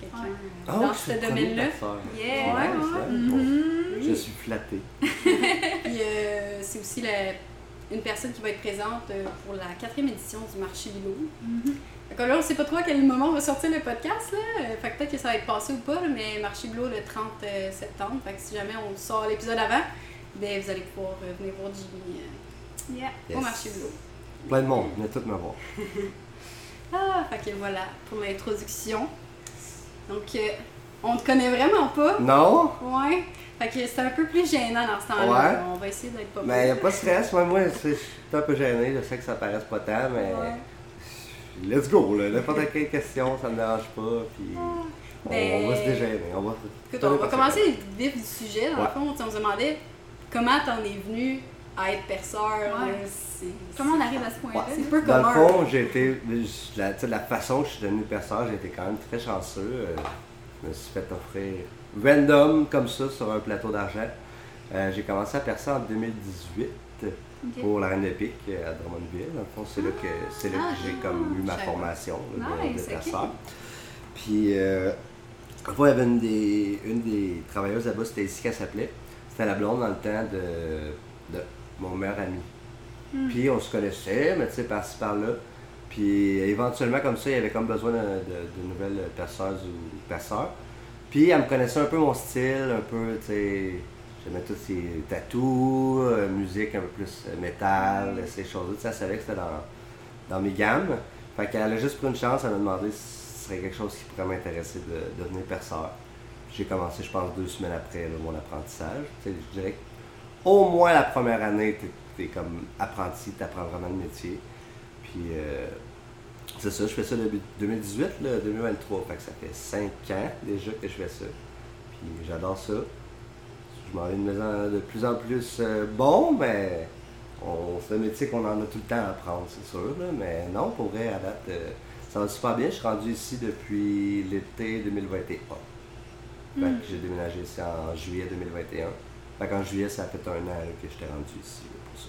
quelqu'un Ouais. Oh, dans je ce domaine-là. perceur. Yeah! Ouais, ouais, ça, ouais. bon. Mhm. Je suis flatté. Puis euh, c'est aussi la- une personne qui va être présente euh, pour la quatrième édition du marché. Fait que là, on sait pas trop à quel moment on va sortir le podcast. Là. Euh, Fait que peut-être que ça va être passé ou pas, là, mais marché Lilo le 30 euh, septembre. Fait que si jamais on sort l'épisode avant, ben, vous allez pouvoir venir voir Jimmy euh, yeah, au marché Lilo. Plein de monde, venez tout me voir. Ah, fait que voilà pour l'introduction. Donc, euh, on te connaît vraiment pas. Non? Ouais. Fait que c'est un peu plus gênant dans ce temps-là. Ouais. On va essayer d'être pas Mais y a pas de stress, moi, moi je suis un peu gêné, je sais que ça paraisse pas tant, mais Ouais. let's go, là. N'importe quelle question, ça me dérange pas, puis on, Ben, on va se dégêner. On va, Écoute, on va commencer le vif du sujet. Dans Ouais. le fond, on se demandait comment t'en es venu à être perceur. Ouais. c'est- Comment on arrive à ce point-là? C'est peu Dans commun. le fond, j'ai été. La, tu sais, la façon que je suis devenu perceur, j'ai été quand même très chanceux. Euh, Je me suis fait offrir random comme ça sur un plateau d'argent. Euh, j'ai commencé à percer en 2018 Ok. pour la Reine de Pique euh, à Drummondville. Dans le fond, c'est là que, c'est là Ah, que j'ai comme eu ma formation là, de- de, Nice. Puis, euh, une fois, il y avait une des, une des travailleuses là-bas, c'était ici qu'elle s'appelait. C'était la blonde dans le temps de, de mon meilleur ami. Hmm. Puis on se connaissait, mais tu sais, par-ci par-là. Puis éventuellement, comme ça, il y avait comme besoin de, de- de nouvelles perceuses ou perceurs. Puis elle me connaissait un peu mon style, un peu, tu sais, j'aimais tous ces tatous, euh, musique un peu plus euh, métal, ces choses-là. Tu sais, elle savait que c'était dans, dans mes gammes. Fait qu'elle a juste pris une chance, elle m'a demandé si ce serait quelque chose qui pourrait m'intéresser de, de devenir perceur. J'ai commencé, je pense, deux semaines après là, mon apprentissage. Tu sais, je dirais qu'au moins la première année, tu es, comme apprenti, tu apprends vraiment le métier. Puis euh, c'est ça, je fais ça depuis 2018, là, 2023. Fait que ça fait 5 ans déjà que je fais ça. Puis j'adore ça. Je m'en vais de, maison de plus en plus euh, bon, mais c'est un métier qu'on en a tout le temps à apprendre, c'est sûr. là. mais non, pour vrai, à date, euh, ça va super bien. Je suis rendu ici depuis l'été 2021. Fait que j'ai déménagé ici en juillet 2021. Fait qu'en juillet, ça fait un an là, que j'étais rendu ici là, pour ça.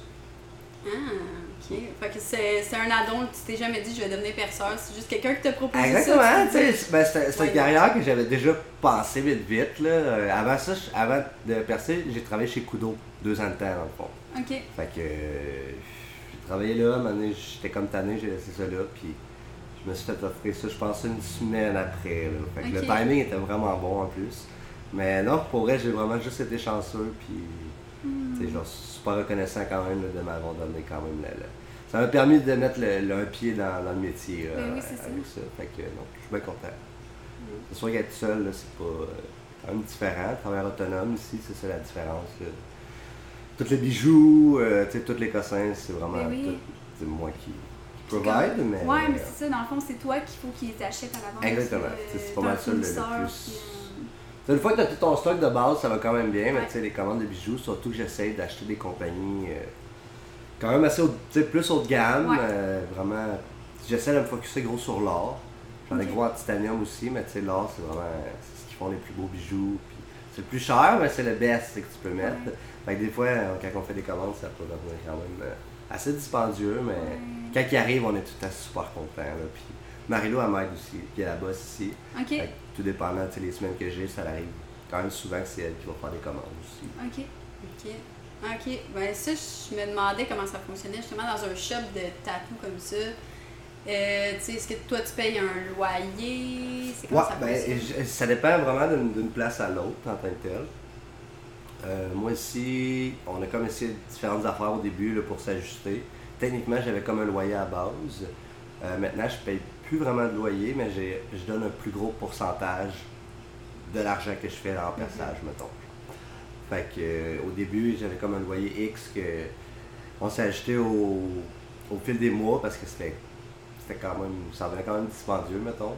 Ah, ok. Fait que c'est c'est un addon, tu t'es jamais dit je vais devenir perceur. C'est juste quelqu'un qui t'a proposé Exactement, ça. tu sais, c'est- ben, Ouais. une carrière que j'avais déjà passé vite vite. Là. Euh, Avant ça, avant de percer, j'ai travaillé chez Kudo, deux ans de temps dans le fond. Ok. Fait que euh, j'ai travaillé là, j'étais comme tanné, j'ai laissé ça là, puis je me suis fait offrir ça, je pense, une semaine après. Là. Fait que le timing était vraiment bon en plus. Mais non, pour vrai, j'ai vraiment juste été chanceux, puis sais, genre, super reconnaissant quand même de m'avoir donné quand même Ça m'a permis de mettre le, le- un pied dans, dans le métier là, Ben oui, ça. avec ça. Fait que non, je suis bien content. C'est sûr qu'être seul, c'est pas euh, quand même différent. Travailler autonome ici, c'est ça la différence. là. Tous les bijoux, euh, tous les cossins, c'est vraiment Ben oui. tout, c'est moi qui, provide, mais. Ouais, mais euh, c'est ça, dans le fond, c'est toi qu'il faut qu'ils achètent à l'avance. Exactement. euh, C'est- c'est pas mal ça, le- plus- puis, euh, Une fois que tu as tout ton stock de base, ça va quand même bien, mais tu sais, les commandes de bijoux, surtout que j'essaye d'acheter des compagnies euh, quand même assez haut, plus haut de gamme. Ouais. euh, vraiment, j'essaie de me focuser gros sur l'or. J'en ai gros en titanium aussi, mais tu sais, l'or, c'est vraiment c'est ce qui font les plus beaux bijoux. Puis c'est le plus cher, mais c'est le best que tu peux mettre. Ouais. Fait que des fois, euh, quand on fait des commandes, ça peut devenir quand même assez dispendieux, mais quand il arrive, on est tout temps super content. Là. Puis Marilo, elle m'aide aussi, qui est la boss ici. Ok, Fait que tout dépendant, tu sais, les semaines que j'ai, ça arrive quand même souvent que c'est elle qui va faire des commandes aussi. ok. Ok. Ok. Ben ça, je me demandais comment ça fonctionnait justement dans un shop de tatou comme ça. Euh, tu sais, est-ce que toi tu payes un loyer? C'est comment Ouais, ça ben, je- ça dépend vraiment d'une place à l'autre en tant que tel. Euh, moi ici, on a comme essayé différentes affaires au début là, pour s'ajuster. Techniquement, j'avais comme un loyer à base. Euh, maintenant, je paye plus vraiment de loyer, mais je donne un plus gros pourcentage de l'argent que je fais en perçage, mettons. Fait que euh, au début, j'avais comme un loyer X que on s'est ajouté au, au fil des mois parce que c'était c'était quand même. ça devenait quand même dispendieux, mettons.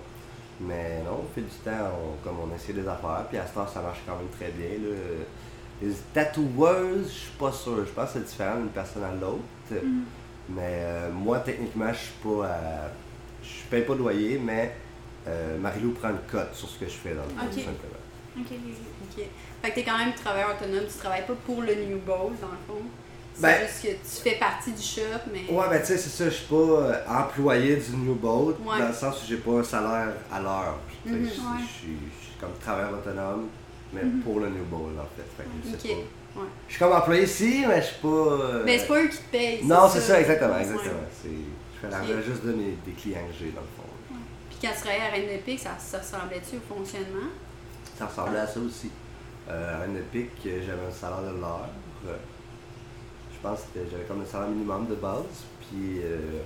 Mais non, au fil du temps, on, comme on a essayé des affaires, puis à ce temps, ça marche quand même très bien. Là. Les tatoueuses, je suis pas sûr. Je pense que c'est différent d'une personne à l'autre. Mhm. Mais euh, moi, techniquement, je suis pas à- Je paye pas de loyer, mais euh, Marilou prend une cote sur ce que je fais dans le tout simplement. Ok, ok. Fait que t'es quand même travailleur autonome, tu travailles pas pour le New Bowl, dans le fond. C'est Ben- juste que tu fais partie du shop, mais. Ouais, ben tu sais, c'est ça, je suis pas euh, employé du New Boat, Ouais. dans le sens où j'ai pas un salaire à l'heure. Mhm. je- Ouais. Suis comme travailleur autonome, mais Mhm. pour le New Bowl, en fait. Fait que pas. Ouais. Je suis comme employé ici, mais je suis pas. euh, Mais c'est pas eux qui te payent. Non, c'est ça, exactement, exactement. Fais l'argent juste de mes, des clients que j'ai, dans le fond. Puis quand tu travaillais à Reine de Pique, ça, ça ressemblait-tu au fonctionnement? Ça ressemblait à ça aussi. Euh, à Rennes de Pique, euh, j'avais un salaire de l'heure. Euh, Je pense que j'avais comme un salaire minimum de base, puis euh,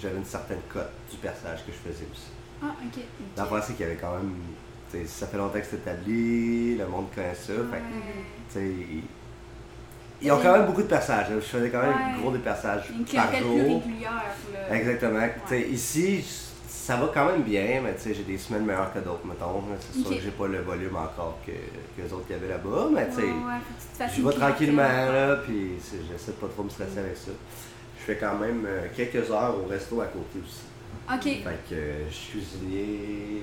j'avais une certaine cote du personnage que je faisais aussi. Ah, ok. L'affaire, c'est qu'il y avait quand même. Ça fait longtemps que c'est établi, le monde connaît ça. Ouais. sais, ils, ont quand même beaucoup de passages. là. Je faisais quand même Ouais. gros des passages Une par plus jour. régulière. Exactement. Ici, ça va quand même bien, mais tu sais, j'ai des semaines meilleures que d'autres, mettons. C'est sûr que j'ai pas le volume encore que, que les autres qu'il y avait là-bas, mais tu sais, je vais tranquillement, là, puis j'essaie de pas trop me stresser avec ça. Je fais quand même euh, quelques heures au resto à côté aussi. Ok. Fait que euh, je suis cuisinier.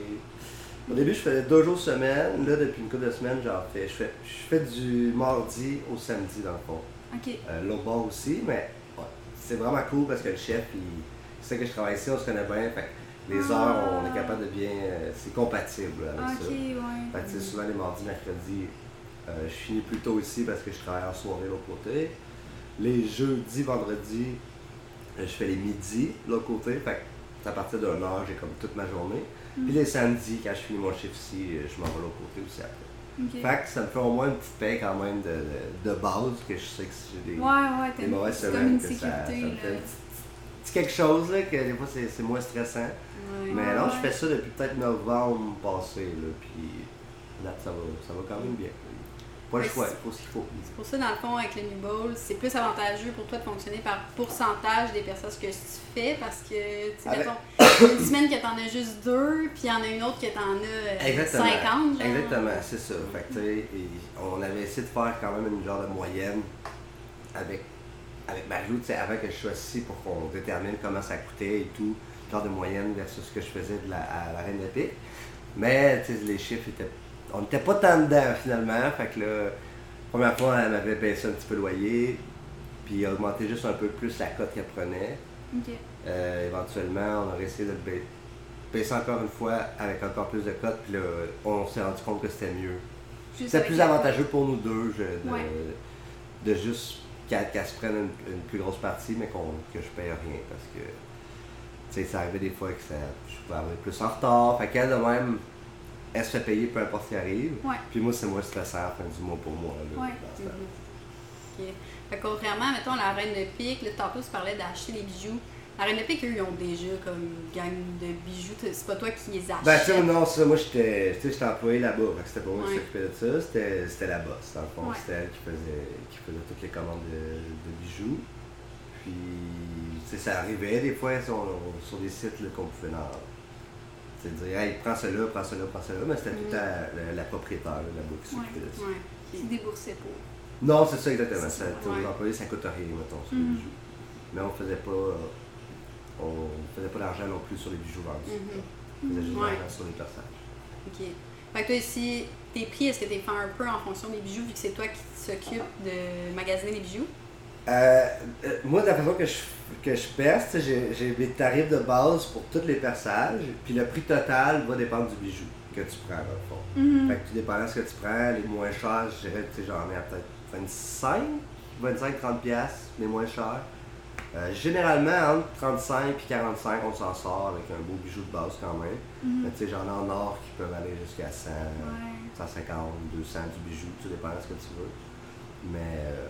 Au début, je faisais deux jours semaine. Là, depuis une couple de semaines, j'en fais. Je fais, je fais du mardi au samedi, dans le fond. Ok. Euh, L'autre bord aussi, mais ouais, c'est vraiment cool parce que le chef, il sait que je travaille ici, on se connaît bien. Fait les Ah. heures, on est capable de bien. euh, c'est compatible avec Ok, ça. ouais. Fait que, souvent les mardis, mercredis, euh, je finis plus tôt ici parce que je travaille en soirée de l'autre côté. Les jeudis, vendredis, je fais les midis de l'autre côté. Fait que à partir d'une heure, j'ai comme toute ma journée. Puis les samedis, quand je finis mon chiffre ici, je m'en vais l'autre côté aussi après. Fait que ça me fait au moins une petite paix quand même de, de, de base, que je sais que si j'ai des, Ouais, ouais, des mauvaises semaines, que ça, ça me fait là. petit, quelque chose, là, que des fois c'est moins stressant. Ouais. Mais non, je fais ça depuis peut-être novembre passé, là, puis là, ça va, ça va quand même bien. Pas le Ouais, choix, c'est- il faut ce qu'il faut. C'est pour ça, dans le fond, avec le New Bowl, c'est plus avantageux pour toi de fonctionner par pourcentage des personnes que tu fais parce que, tu sais, Avec- mettons, une semaine que t'en as juste deux, puis il y en a une autre que t'en as Exactement. 50. genre. Exactement, c'est ça. Fait que, tu sais, et on avait essayé de faire quand même une genre de moyenne avec, avec Marilou, avant que je sois ici pour qu'on détermine comment ça coûtait et tout, genre de moyenne versus ce que je faisais de la, à la Reine d'Épique. Mais, tu sais, les chiffres étaient. On n'était pas tant dedans finalement. Fait que là, première fois, elle m'avait baissé un petit peu le loyer, puis augmenté juste un peu plus la cote qu'elle prenait. Euh, éventuellement, on aurait essayé de le ba- baisser encore une fois avec encore plus de cotes, puis là, on s'est rendu compte que c'était mieux. C'était plus la- avantageux pour nous deux je- de, Ouais. de juste qu'elle se prenne une, une plus grosse partie, mais que je paye rien parce que ça arrivait des fois que ça, je pouvais arriver plus en retard. Fait qu'elle de même, elle se fait payer peu importe ce qui arrive. Ouais. Puis moi, c'est moins stressant à la fin du mois pour moi. Là, Ouais. dans. Fait contrairement, mettons, à la Reine de Pique, là, tantôt tu parlais d'acheter des bijoux. La Reine de Pique, eux, ils ont déjà comme une gang de bijoux. C'est pas toi qui les achètes. Ben, tu non, ça, moi, j'étais employé là-bas. C'était pas moi qui Ouais. s'occupait de ça. C'était la boss, dans le fond. Ouais. C'était elle qui faisait, qui faisait toutes les commandes de, de bijoux. Puis, ça arrivait des fois sur, sur des sites qu'on pouvait en. Tu sais, dire, hey, prends cela, prends cela, prends cela. Mais c'était tout Mhm. temps la, la propriétaire là, là-bas qui s'occupait de ça. Ouais. Qui déboursait pour. Non, c'est ça exactement. Ça, tu. Aux employés, ça coûte rien, mettons, sur Mhm. les bijoux. Mais on faisait pas. On faisait pas d'argent non plus sur les bijoux vendus. Mhm. On faisait juste l'argent sur les personnages. Ok. Fait que toi, ici, tes prix, est-ce que t'es fait un peu en fonction des bijoux, vu que c'est toi qui s'occupe de magasiner les bijoux? Euh, euh, moi, de la façon que je, que je sais, j'ai mes tarifs de base pour tous les perçages, puis le prix total va dépendre du bijou que tu prends, dans le fond. Mhm. Fait que tout dépendant de ce que tu prends, les moins chers, je dirais que j'en ai à peut-être 25, 25-30 pièces les moins chers. Euh, généralement, entre 35 et 45, on s'en sort avec un beau bijou de base quand même. Mhm. Mais tu sais, j'en ai en or qui peuvent aller jusqu'à 100, Ouais. 150, 200 du bijou, tout dépend de ce que tu veux. Mais. euh.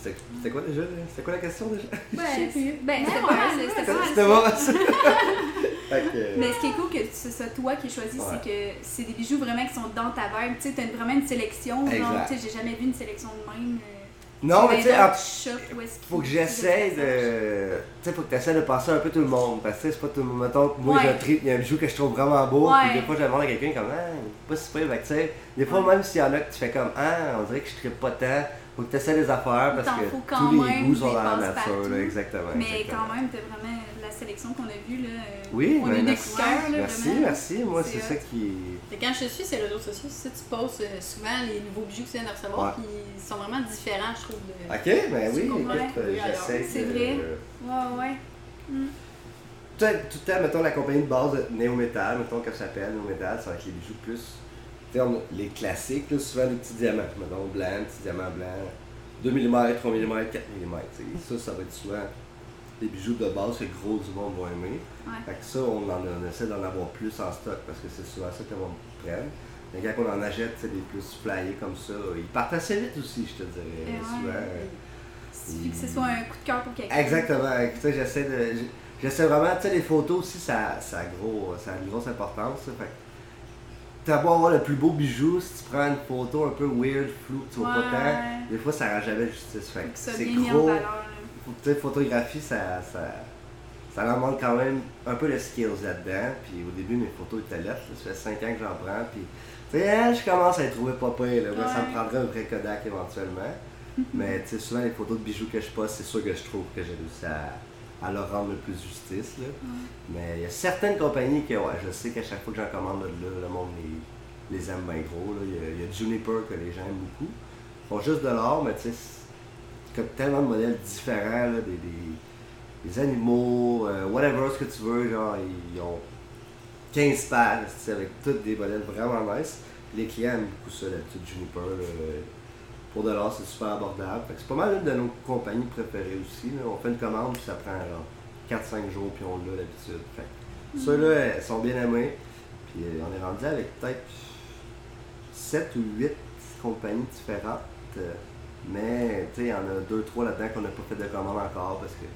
C'était quoi déjà? C'était quoi la question déjà? Ben, Je sais plus. ben, c'était pas mal, c'était pas mal que, Mais ce qui est cool que ce soit toi qui aies choisi, Ouais. c'est que c'est des bijoux vraiment qui sont dans ta vibe. Tu sais, t'as vraiment une sélection. Genre, Exact. tu sais, j'ai jamais vu une sélection de même. euh, Non, mais tu sais, faut que j'essaie de. Tu sais, faut que tu essaies de passer un peu tout le monde. Parce que tu sais, c'est pas tout le monde. Mettons que moi, Ouais. j'ai un trip, il y a un bijou que je trouve vraiment beau. Ouais. Puis des fois, je demande à quelqu'un comme, ah, il est pas si que tu sais, des fois, même s'il y en a que tu fais comme, ah, on dirait que je tripe pas tant. Faut que tu essaies les affaires parce que faut quand tous les même goûts sont dans la nature. Là, exactement. Mais exactement. quand même, t'as vraiment la sélection qu'on a vue, là. euh, Oui, on ben, a des merci. là, Merci, merci. Moi, c'est C'est ça qui. Quand je te suis sur les réseaux sociaux, si tu postes euh, souvent les nouveaux bijoux que tu viens de recevoir, Ouais. puis ils sont vraiment différents, je trouve. De... Ok, ben oui, écoute, euh, j'essaie c'est de- vrai. Ouais, ouais. Tout, tout le temps, mettons, la compagnie de base de Neo Metal, mettons qu'elle s'appelle Neo Metal, ça va être les bijoux plus. A les classiques, là, souvent des petits diamants. Mettons, blanc, petit diamant blanc, 2 mm, 3 mm, 4 mm. Ça, ça va être souvent des bijoux de base que gros du monde va aimer. Ouais. Fait que ça, on, en, on essaie d'en avoir plus en stock parce que c'est souvent ça monde prenne. Mais quand on en achète, des plus flyés comme ça, ils partent assez vite aussi, je te dirais. Et ouais. souvent. Il que ce soit un coup de cœur pour quelqu'un. Exactement. Sais, j'essaie de. J'essaie vraiment, tu sais, les photos aussi, ça, ça, a gros, ça a une grosse importance. Fait t'as beau avoir le plus beau bijou, si tu prends une photo un peu weird, floue, tu vois pas tant, des fois ça rend jamais justice. Fait c'est gros. sais, photographie, ça, ça, ça leur quand même un peu de skills là-dedans. Puis au début, mes photos étaient lettres. Ça fait 5 ans que j'en prends. Puis, tu sais, hein, je commence à les trouver pas pire. Là. Moi, Ça me prendrait un vrai Kodak éventuellement. Mais tu sais, souvent, les photos de bijoux que je poste, c'est sûr que je trouve que j'ai réussi à, à leur rendre le plus justice. Là. Mais il y a certaines compagnies que, ouais, je sais qu'à chaque fois que j'en commande de là, le monde les, les aime bien gros. là. Il, y a, il y a Juniper que les gens aiment beaucoup. Ils font juste de l'or, mais tu sais, c'est tellement de modèles différents, là, des, des, animaux, euh, whatever ce que tu veux. Genre, ils ont 15 pages avec tous des modèles vraiment nice. Puis les clients aiment beaucoup ça, d'habitude, Juniper. là. Pour de l'or, c'est super abordable. Fait que C'est pas mal une de nos compagnies préférées aussi. là. On fait une commande, puis ça prend genre 4-5 jours, puis on l'a d'habitude. Fait que Ceux-là, elles sont bien aimés. Puis euh, on est rendu avec peut-être 7 ou 8 compagnies différentes. Euh, Mais tu sais, il y en a 2-3 là-dedans qu'on n'a pas fait de commande encore parce que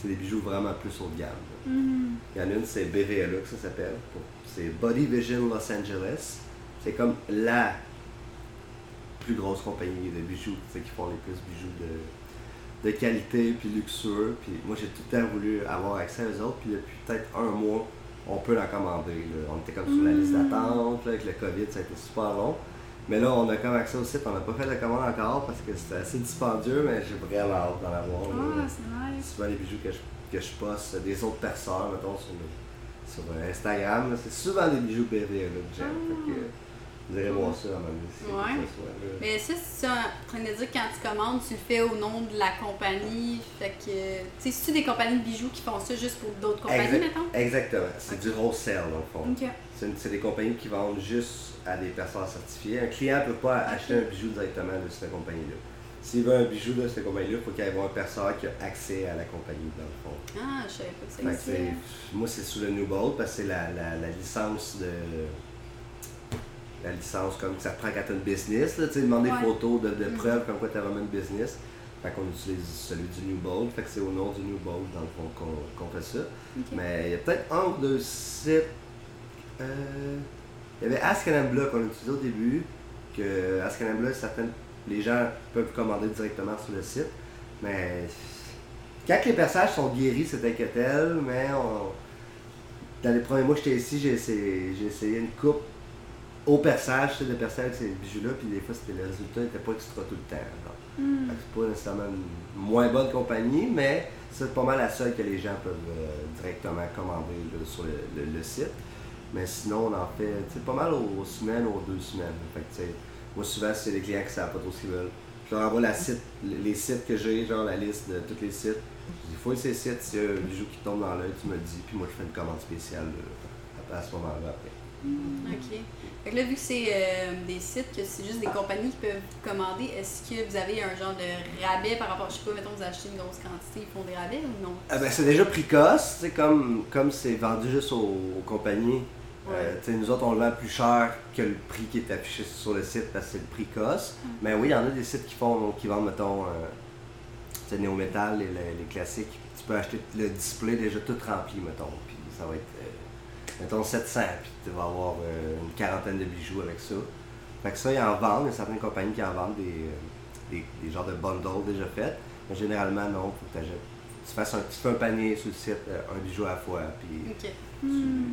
c'est des bijoux vraiment plus haut de gamme. Mhm. Il y en a une, c'est BVLA que ça s'appelle. C'est Body Vision Los Angeles. C'est comme la plus grosse compagnie de bijoux, qui font les plus bijoux de, de qualité puis luxueux. Puis moi, j'ai tout le temps voulu avoir accès à eux autres. Puis depuis peut-être un mois, on peut en commander. là. On était comme sur la liste Mm. d'attente. Avec le COVID, ça a été super long. Mais là, on a comme accès au site. On n'a pas fait de commande encore parce que c'était assez dispendieux, mais j'ai vraiment hâte d'en avoir. Ah, c'est nice. souvent les bijoux que je, que je poste, des autres perceurs, mettons, sur, sur euh, Instagram. C'est souvent des bijoux BV là, que j'aime. Fait que, vous irez voir ça à un moment donné. Ouais. soit. Mais ça, c'est ça, en train de dire que quand tu commandes, tu le fais au nom de la compagnie. Fait que, tu sais, c'est-tu des compagnies de bijoux qui font ça juste pour d'autres compagnies, Exact- mettons? Exactement. C'est du wholesale, dans le fond. C'est des compagnies qui vendent juste à des personnes certifiées. Un client ne peut pas acheter un bijou directement de cette compagnie-là. S'il veut un bijou de cette compagnie-là, il faut qu'il y ait un perceur qui a accès à la compagnie, dans le fond. Ah, je savais pas que ça moi, c'est sous le New Bold parce que c'est la, la, la licence de. La licence comme ça te prend quand tu as une business, là, demander Ouais. des photos de, de Mhm. preuves comme quoi tu as vraiment une business. Fait qu'on utilise celui du New Bold, fait que c'est au nom du New Bold dans le fond qu'on fait ça. Mais il y a peut-être un ou deux sites. euh, il y avait Ask Anambla qu'on a utilisé au début, que Ask Anambla, certaines, les gens peuvent commander directement sur le site. Mais quand les perçages sont guéris, que tel, mais on- dans les premiers mois que j'étais ici, j'ai essayé, j'ai essayé une coupe au perçage, tu sais, de percer avec ces bijoux-là, puis des fois, c'était, le résultat n'était pas extra tout le temps. que C'est pas nécessairement une moins bonne compagnie, mais c'est pas mal la seule que les gens peuvent euh, directement commander là, sur le, le- le site. Mais sinon, on en fait pas mal aux, aux semaines, aux deux semaines. Fait que, moi, souvent, c'est les clients qui savent pas trop ce qu'ils veulent. Je leur envoie la site, les sites que j'ai, genre la liste de tous les sites. Je dis, faut ces sites, s'il y a un bijou qui tombe dans l'œil, tu me le dis, puis moi, je fais une commande spéciale là, à, à ce moment-là après. OK. Fait que là, vu que c'est euh, des sites, que c'est juste des compagnies qui peuvent commander, est-ce que vous avez un genre de rabais par rapport, je sais pas, mettons, vous achetez une grosse quantité, ils font des rabais ou non? Ah ben, c'est déjà précoce, tu sais, comme comme c'est vendu juste aux, aux compagnies. euh, Ouais. nous autres, on le vend plus cher que le prix qui est affiché sur le site parce que c'est le prix cost. Mais oui, il y en a des sites qui font qui vendent, mettons, euh, tu sais, Néo Metal, les, les, les classiques. Tu peux acheter le display déjà tout rempli, mettons. Puis ça va être, mettons, 700. Puis tu vas avoir euh, une quarantaine de bijoux avec ça. Fait que ça, ils en vendent. Il y a certaines compagnies qui en vendent des, euh, des, des genres de bundles déjà faits. Mais généralement, non, faut que tu fasses un, tu fais un panier sur le site, euh, un bijou à la fois. Puis, Ok. Hmm.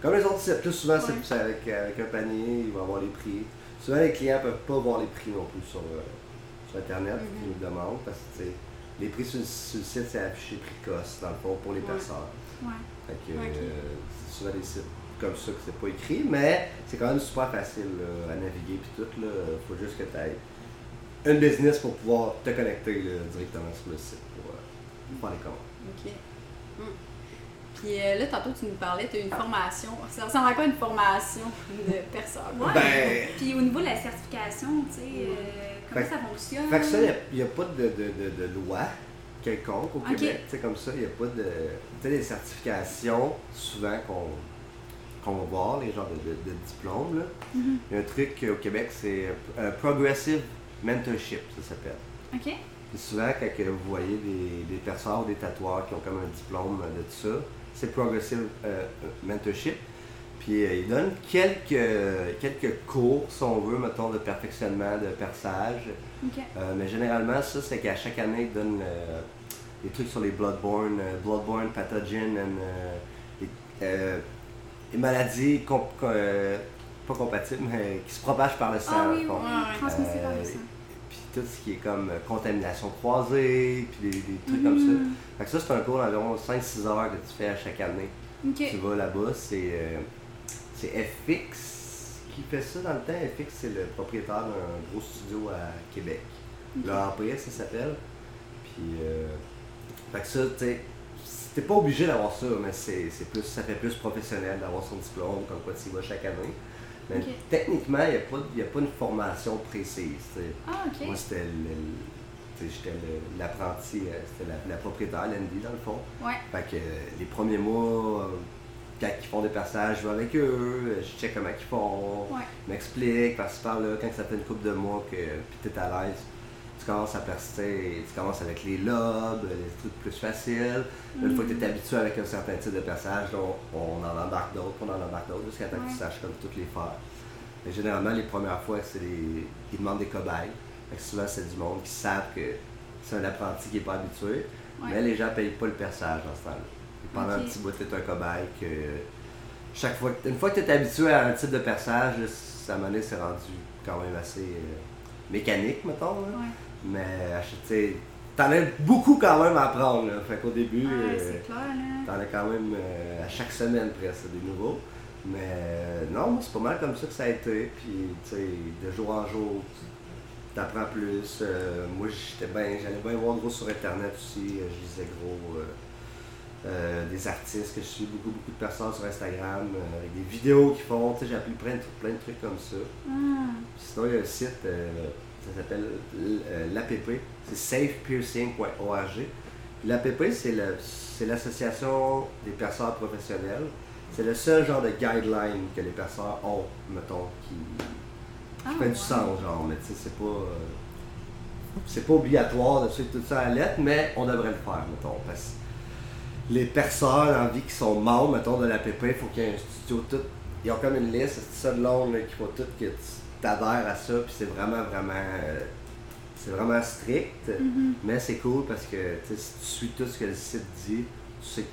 comme les autres sites, plus souvent, c'est Ouais. c'est avec, avec un panier, ils vont avoir les prix. Souvent, les clients peuvent pas voir les prix non plus sur, euh, sur Internet, Mhm. ils nous demandent, parce que tu les prix sur, le- sur le site, c'est affiché prix cost, dans le fond, pour les Ouais. personnes. Ouais. Fait que, euh, souvent des sites comme ça que c'est pas écrit, mais c'est quand même super facile là, à naviguer puis tout. Là. Faut juste que tu aies une business pour pouvoir te connecter là, directement sur le site pour euh, faire les commandes. Ok. Hmm. Puis euh, là, tantôt, tu nous parlais, tu as une formation. Ça ressemble à quoi une formation de personne? Ouais. Ben- Puis au niveau de la certification, tu sais, euh, comment Fait- ça fonctionne? Fait que ça, il n'y a, pas de, de, de, de loi quelconque au Ok. Québec. Tu sais, comme ça, il n'y a pas de. Tu sais, les certifications, souvent qu'on qu'on va voir, les genres de, de, de diplômes. Mhm. Il y a un truc au Québec, c'est euh, Progressive Mentorship, ça s'appelle. OK. Puis souvent, quand vous voyez des, des perceurs ou des tatoueurs qui ont comme un diplôme de tout ça, c'est Progressive euh, Mentorship. Puis euh, ils donnent quelques, quelques cours, si on veut, mettons, de perfectionnement, de perçage. Euh, mais généralement, ça, c'est qu'à chaque année, ils donnent des trucs sur les bloodborne, euh, bloodborne pathogen, and, euh, euh, maladies com- com- euh, pas compatibles, mais qui se propagent par le sang. Ah oui, oui, oui, transmissible par le sang. Puis tout ce qui est comme contamination croisée, puis des, des trucs comme ça. Mhm. Fait que ça, c'est un cours d'environ 5-6 heures que tu fais à chaque année. OK. Tu vas là-bas, c'est FX qui fait ça dans le temps. FX, c'est le propriétaire d'un gros studio à Québec. Le Empire, ça s'appelle. Puis, euh, fait que ça, tu sais, t'es pas obligé d'avoir ça, mais c'est plus, ça fait plus professionnel d'avoir son diplôme, comme quoi tu y vas chaque année. Mais techniquement, il n'y a, a pas une formation précise. Ah, OK. Moi, c'était j'étais l'apprenti, euh, c'était la, la propriétaire, Landy, dans le fond. Ouais. Fait que euh, les premiers mois, euh, quand ils font des passages, je vais avec eux, je check comment ils font, Ouais. ils m'expliquent, parce que par là, quand ça fait une couple de mois que tu es à l'aise, tu commences à percer, tu commences avec les lobes, les trucs plus faciles. Une fois que tu es habitué avec un certain type de passage, là, on, on en embarque d'autres, on en embarque d'autres, jusqu'à temps que tu saches comme toutes les faire. Mais généralement, les premières fois, c'est des... ils demandent des cobayes. Souvent, c'est du monde qui savent que c'est un apprenti qui n'est pas habitué. Ouais. Mais les gens ne payent pas le perçage dans ce temps-là. Pendant un petit bout, tu es un cobaye que chaque fois une fois que tu es habitué à un type de perçage, ça, à un moment donné, c'est rendu quand même assez euh, mécanique, mettons. là. Ouais. Mais chaque- tu sais, t'en as beaucoup quand même à apprendre. Là. Fait qu'au début, Ouais, euh, clair, là. t'en as quand même euh, à chaque semaine presque des nouveaux. Mais euh, non, c'est pas mal comme ça que ça a été. Puis, tu sais, de jour en jour, tu apprends plus. Euh, moi, j'étais bien, j'allais bien voir gros sur Internet aussi. Euh, Je lisais gros euh, euh, des artistes que je suis, beaucoup, beaucoup de personnes sur Instagram, euh, avec des vidéos qu'ils font. Tu sais, j'ai appris plein de, trucs- plein de trucs comme ça. Ah. Puis Sinon, il y a un site, euh, ça s'appelle euh, l'APP, c'est safepiercing.org. L'APP, c'est l'association des perceurs professionnels. C'est le seul genre de guideline que les perceurs ont, mettons, qui, Ah, fait ouais. du sens, genre, mais tu sais, c'est pas. euh, c'est pas obligatoire de suivre tout ça à la lettre, mais on devrait le faire, mettons, parce que les perceurs en vie qui sont membres, mettons, de l'APP, il faut qu'il y ait un studio tout. Ils ont comme une liste, c'est ça de long, là, qu'il faut tout que tu t'adhères à ça, puis c'est vraiment, vraiment. euh, c'est vraiment strict, Mhm. mais c'est cool parce que si tu suis tout ce que le site dit, tu sais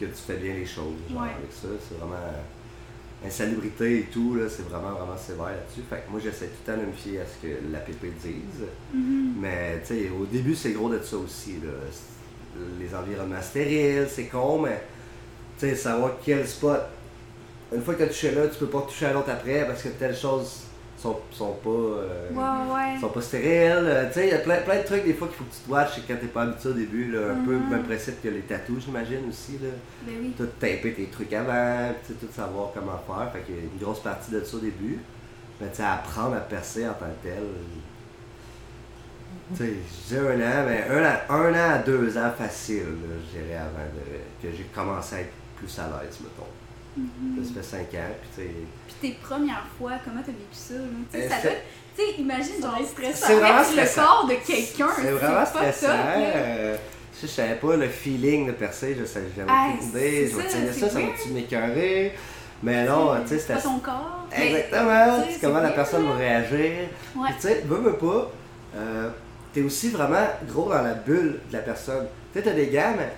que tu fais bien les choses. Genre, Ouais. avec ça, c'est vraiment. Insalubrité et tout, là, c'est vraiment, vraiment sévère là-dessus. Fait que moi, j'essaie tout le temps de me fier à ce que l'APP dise. Mhm. Mais tu sais, au début, c'est gros de ça aussi. Là. Les environnements stériles, c'est con, mais tu sais, savoir quel spot. Une fois que tu as touché là, tu peux pas toucher à l'autre après parce que telles choses sont, sont pas. euh, ouais. sont pas stériles. Euh, Tu sais, il y a plein, plein de trucs des fois qu'il faut que tu te watches quand t'es pas habitué au début. Là, un peu le Mhm. même principe que les tatous, j'imagine aussi. Là. Ben oui. Tout taper tes trucs avant, puis tu sais, tout savoir comment faire. Fait qu'il y a une grosse partie de ça au début. Mais tu sais, apprendre à percer en tant que tel. Tu sais, dis un an, mais un, an- un an à deux ans facile, je dirais, avant de- que j'ai commencé à être plus à l'aise, mettons. Mhm. Ça fait cinq ans, puis tu sais. Puis tes premières fois, comment t'as vécu ça? là? Tu sais, Euh, ça Tu sais, imagine, genre, stressant. C'est vraiment stressant. le corps de quelqu'un. C'est vraiment stressant. top, euh, je savais pas le feeling de percer, je savais j'avais Ah, aucune idée. Je vais ça, ça, va-tu m'écœurer? Mais non, tu sais, C'est pas ton corps. Exactement, tu sais, comment la personne va réagir. Ouais. Puis tu sais, veux, veux pas, euh, t'es aussi vraiment gros dans la bulle de la personne. Tu sais, t'as des gars, mais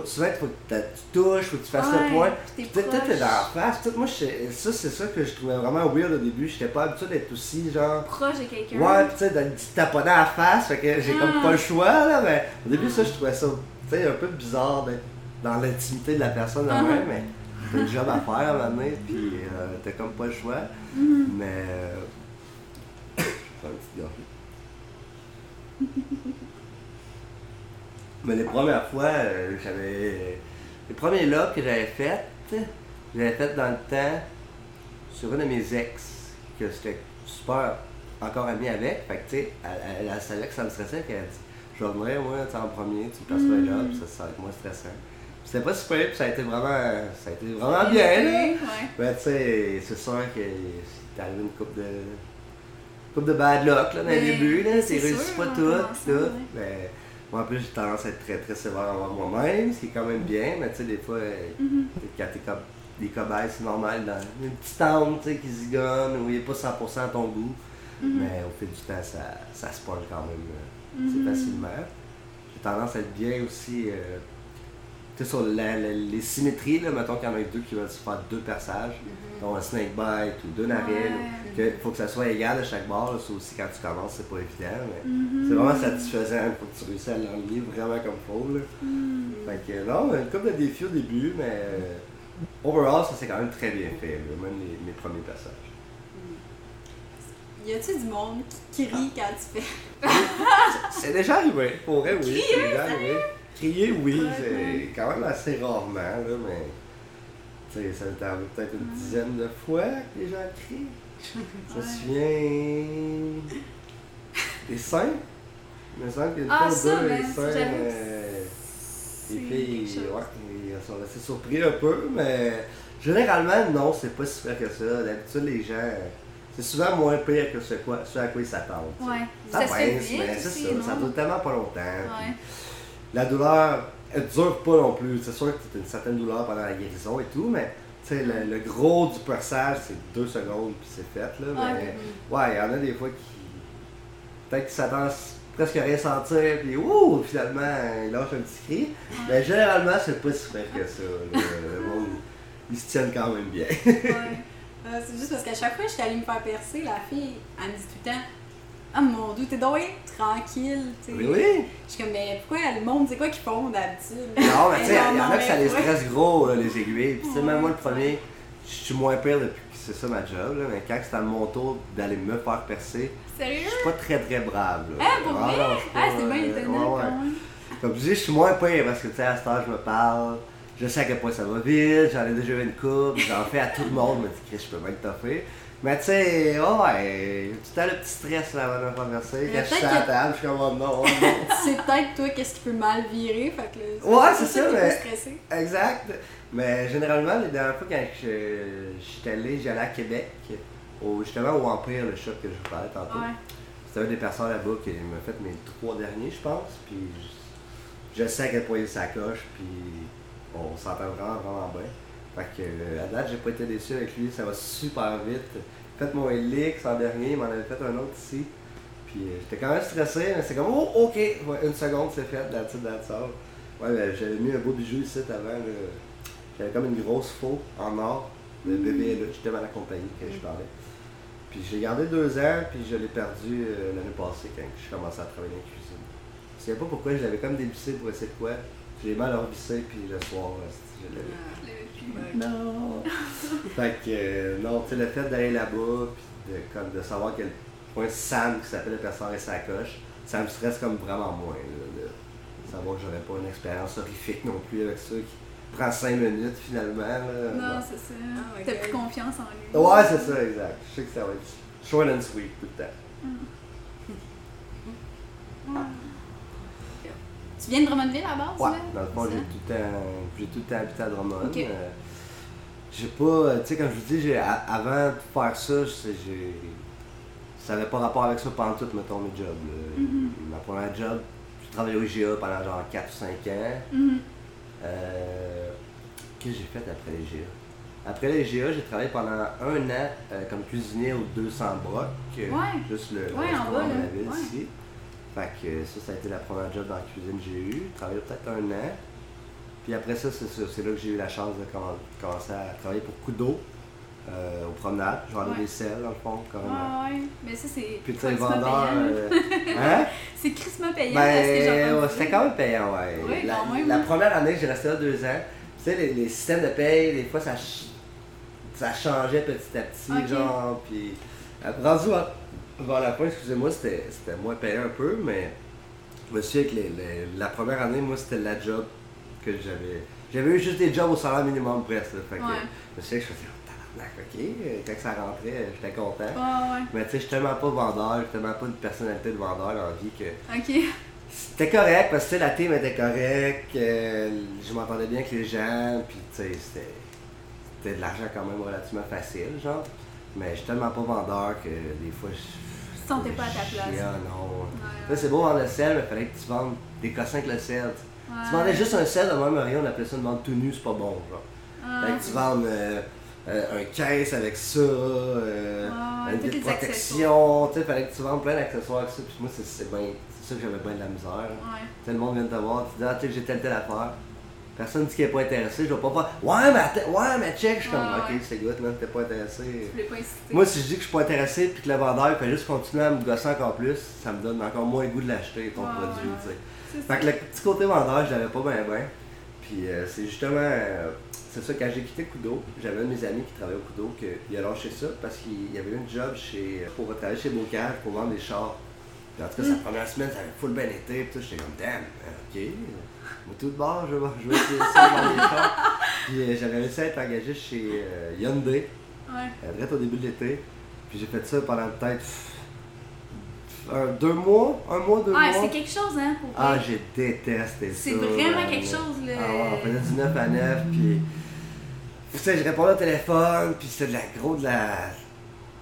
faut, souvent, faut que tu touches, faut que tu fasses Ouais, le point. puis que t'es dans la face. Tout, moi, je- ça, c'est ça que je trouvais vraiment weird au début. J'étais pas habitué d'être aussi, genre. proche de quelqu'un. Ouais, tu sais, de taponner à la face, fait que j'ai comme Ah. pas le choix, là, mais au début, ça, je trouvais ça, tu sais, un peu bizarre d'être dans l'intimité de la personne Ah. même, mais t'as un job à faire à un moment donné, pis euh, t'as comme pas le choix, Mhm. mais. euh, je vais faire une petite. Mais les premières fois, euh, j'avais. Les premiers lobes que j'avais fait, j'avais fait dans le temps sur une de mes ex, que j'étais super encore ami avec. Fait que, tu sais, elle, savait que ça me stressait, qu'elle a dit Je venir, moi, en premier, tu me passes Mm. le job, ça, ça va être moins stressant. Puis C'était pas super, puis ça a été vraiment, ça a été vraiment bien, là. Ouais. Ben, tu sais, c'est sûr que c'est arrivé une coupe de. coupe de bad luck, là, dans le Mais début, là. c'est sûr, pas tout, tout. Mais, moi, en plus, j'ai tendance à être très, très sévère envers moi-même, ce qui est quand même bien, mais tu sais, des fois, euh, Mhm. quand t'es comme des cobayes, c'est normal, dans une petite tente, tu sais, qui zigonne, où il n'est pas 100% à ton goût. Mhm. Mais au fil du temps, ça, ça se pogne quand même euh, Mhm. assez facilement. J'ai tendance à être bien aussi. euh, tu sais, sur la- la- les symétries, là, mettons qu'il y en a deux qui veulent se faire deux perçages, dont un snake bite ou deux narines. Ouais. Il faut que ça soit égal à chaque barre, ça aussi quand tu commences, c'est pas évident. Mais Mhm. c'est vraiment satisfaisant fois que tu réussis à l'enligner vraiment comme faut. Là. Mhm. Fait que non, une couple de défis au début, mais euh, overall, ça s'est quand même très bien fait, là, même les, mes premiers passages. Y a-tu du monde qui crie quand tu fais? C'est déjà arrivé, pour vrai, oui. c'est déjà arrivé. Crier, oui, c'est quand même assez rarement, là, mais tu sais, ça m'est arrivé peut-être une dizaine de fois que les gens crient. Je me souviens des scènes. Il me semble qu'il y a une Ah, fois deux, ben, les que euh, les filles, ouais, ils sont assez surpris un peu, mais généralement, non, c'est pas si pire que ça. D'habitude, les gens, c'est souvent moins pire que ce, quoi, ce à quoi ils s'attendent. Ouais. Ça, Ça se fait pince, vite mais c'est ça, ça dure tellement pas longtemps. Ouais. puis La douleur, elle dure pas non plus. C'est sûr que tu as une certaine douleur pendant la guérison et tout, mais tu sais, le, le gros du perçage, c'est deux secondes puis c'est fait. Là, mais ouais, il y en a des fois qui. Peut-être qu'ils s'attendent presque à rien sentir, puis ouh, finalement, ils lâchent un petit cri. Mais généralement, c'est pas si pire que ça. là. le monde, ils se tiennent quand même bien. Ouais. Euh, c'est juste parce qu'à chaque fois que j'étais allée me faire percer, la fille, elle me dit tout le temps Ah mon dieu, t'es donc tranquille. tu sais. Oui, oui. Je suis comme, mais pourquoi le monde, c'est quoi qu'ils font d'habitude? Non, mais tu sais, il y en a que ça les stresse gros, là, les aiguilles. Puis, tu sais, même moi, le premier, je suis moins pire depuis que c'est ça ma job, là, mais quand c'est à mon tour d'aller me faire percer, je suis pas très très brave. Là. Ah, pour Ah, vrai? Ah, c'est bien euh, étonnant quand même. Comme je dis, je suis moins pire parce que, tu sais, à cette heure, je me parle, je sais à quel point ça va vite, j'en ai déjà eu une coupe, j'en fais à tout le monde, mais tu sais, je peux bien te toffer. Mais tu sais, ouais, tu as le petit stress là avant de. Mais Quand je suis à la table, je suis comme, oh non, oh non. C'est peut-être toi qu'est-ce qui peut mal virer, fait que là, Ouais, c'est ça, mais- stressé. Exact. Mais généralement, les dernières fois quand je, je suis allé, j'allais à Québec, au, justement au Empire, le shop que je vous parlais tantôt. Ouais. C'était un des personnes là-bas qui m'a fait mes trois derniers, je pense. Puis je, je sais à quel point il s'accroche, puis on s'entend vraiment, vraiment bien. Fait que euh, à date, j'ai pas été déçu avec lui, ça va super vite. Fait mon Helix en dernier, il m'en avait fait un autre ici. Puis euh, j'étais quand même stressé, mais c'est comme, oh, ok, une seconde, c'est fait, that's it, that's all. Ouais, ben, j'avais mis un beau bijou ici avant. J'avais comme une grosse faux en or de bébé là, à la compagnie que je parlais. Puis j'ai gardé deux ans, puis je l'ai perdu euh, l'année passée quand je commençais à travailler la cuisine. Je sais pas pourquoi, je l'avais comme dévissé pour essayer de quoi. J'ai mal revissé, puis le soir, je l'avais. Non! fait que, euh, non, tu sais, le fait d'aller là-bas, puis de, comme, de savoir quel point Sam, qui s'appelle le personne et sa coche, ça me stresse comme vraiment moins. Là, de savoir que j'aurais pas une expérience horrifique non plus avec ça qui prend cinq minutes finalement. Là, Non, c'est ça. Ah, T'as plus confiance en lui. Ouais, c'est ça, exact. Je sais que ça va être short and sweet tout le temps. Tu viens de Drummondville à la base, Ouais, dans le fond, j'ai tout le temps, j'ai tout le temps habité à Drummond. Euh, j'ai pas, tu sais, comme je vous dis, j'ai, avant de faire ça, j'ai, ça n'avait pas rapport avec ça pendant tout, mettons, mes jobs. Mhm. Ma première job, j'ai travaillé au IGA pendant genre 4 ou 5 ans. Mhm. Euh, qu'est-ce que j'ai fait après les GA? Après les GA, j'ai travaillé pendant un an euh, comme cuisinier au 200 Broc, euh, Ouais. juste le Ouais, en restaurant bas, de la ville Ouais. ici. Fait que ça, ça a été la première job dans la cuisine que j'ai eue. Travaillé peut-être un an. Puis après ça, c'est là que j'ai eu la chance de commen- commencer à travailler pour Kudo, euh, aux promenades. Vendais Ouais. des selles, dans le fond, ouais. Mais ça, c'est. Puis tu vendeur. euh, hein? C'est crissement payant Ben, ouais, c'était quand même payant, ouais. Oui, la, quand même, la hein. première année que j'ai resté là deux ans, tu sais, les, les systèmes de paye, des fois, ça, ch- ça changeait petit à petit, Ok. genre, puis euh, rendu à- vers la fin, excusez-moi, c'était moins payant un peu, mais je me souviens que les- les- la première année, moi, c'était la job que j'avais. J'avais eu juste des jobs au salaire minimum presque, là, fait que Ouais. je me souviens que je faisais, oh, ok, quand ça rentrait, j'étais content. Ouais. Mais tu sais, je suis tellement pas vendeur, je suis tellement pas une personnalité de vendeur dans la vie que Ok. c'était correct parce que la team était correcte, euh, je m'entendais bien avec les gens, puis tu sais, c'était, c'était de l'argent quand même relativement facile, genre. Mais je suis tellement pas vendeur que des fois je. Sentais pas à ta place. Ah non. Ouais. Là, c'est beau vendre le sel, mais il fallait que tu vendes des cossins avec le sel. Ouais. Tu vendais juste un sel, de même rien, on appelait ça une vente tout nu, c'est pas bon, genre. Ah. Fait que tu vendes euh, euh, un caisse avec ça, euh, Ouais, une de protection, tu sais, fallait que tu vendes plein d'accessoires avec ça. Puis moi, c'est, ça que j'avais bien de la misère. Ouais. Sais, le monde vient de te voir, tu dis, ah, tu sais, j'ai telle telle affaire. Personne dit qu'il n'est pas intéressé, je vais pas faire, ouais, mais attends, ouais, mais check, je suis comme, Ouais, ok, c'est good, man, t'es pas intéressé. Tu pas. Moi, si je dis que je suis pas intéressé puis que le vendeur fait juste continuer à me gosser encore plus, ça me donne encore moins le goût de l'acheter, ton Ouais, produit, ouais, tu sais. Fait que le petit côté vendeur, je l'avais pas bien bien. Puis euh, c'est justement, euh, c'est ça, quand j'ai quitté Kudo, j'avais un de mes amis qui travaillait au Kudo, qu'il a lâché ça parce qu'il y avait eu une job chez, pour travailler chez Bocage pour vendre des chars. Puis en tout cas, sa première semaine, ça avait full bien été, puis j'étais comme, damn, ok, tout de bord, je vais, essayer ça, vendre des chars. Puis euh, j'avais réussi à être engagé chez euh, Hyundai, Ouais. euh, direct au début de l'été. Puis j'ai fait ça pendant peut-être un- deux mois, un mois, deux Ouais, mois. c'est quelque chose, hein, pour Ah, j'ai détesté ça. C'est vraiment quelque chose, là. Ah ouais, on faisait du 9 à 9, puis. Tu sais, je répondais au téléphone, puis c'était de la gros de la.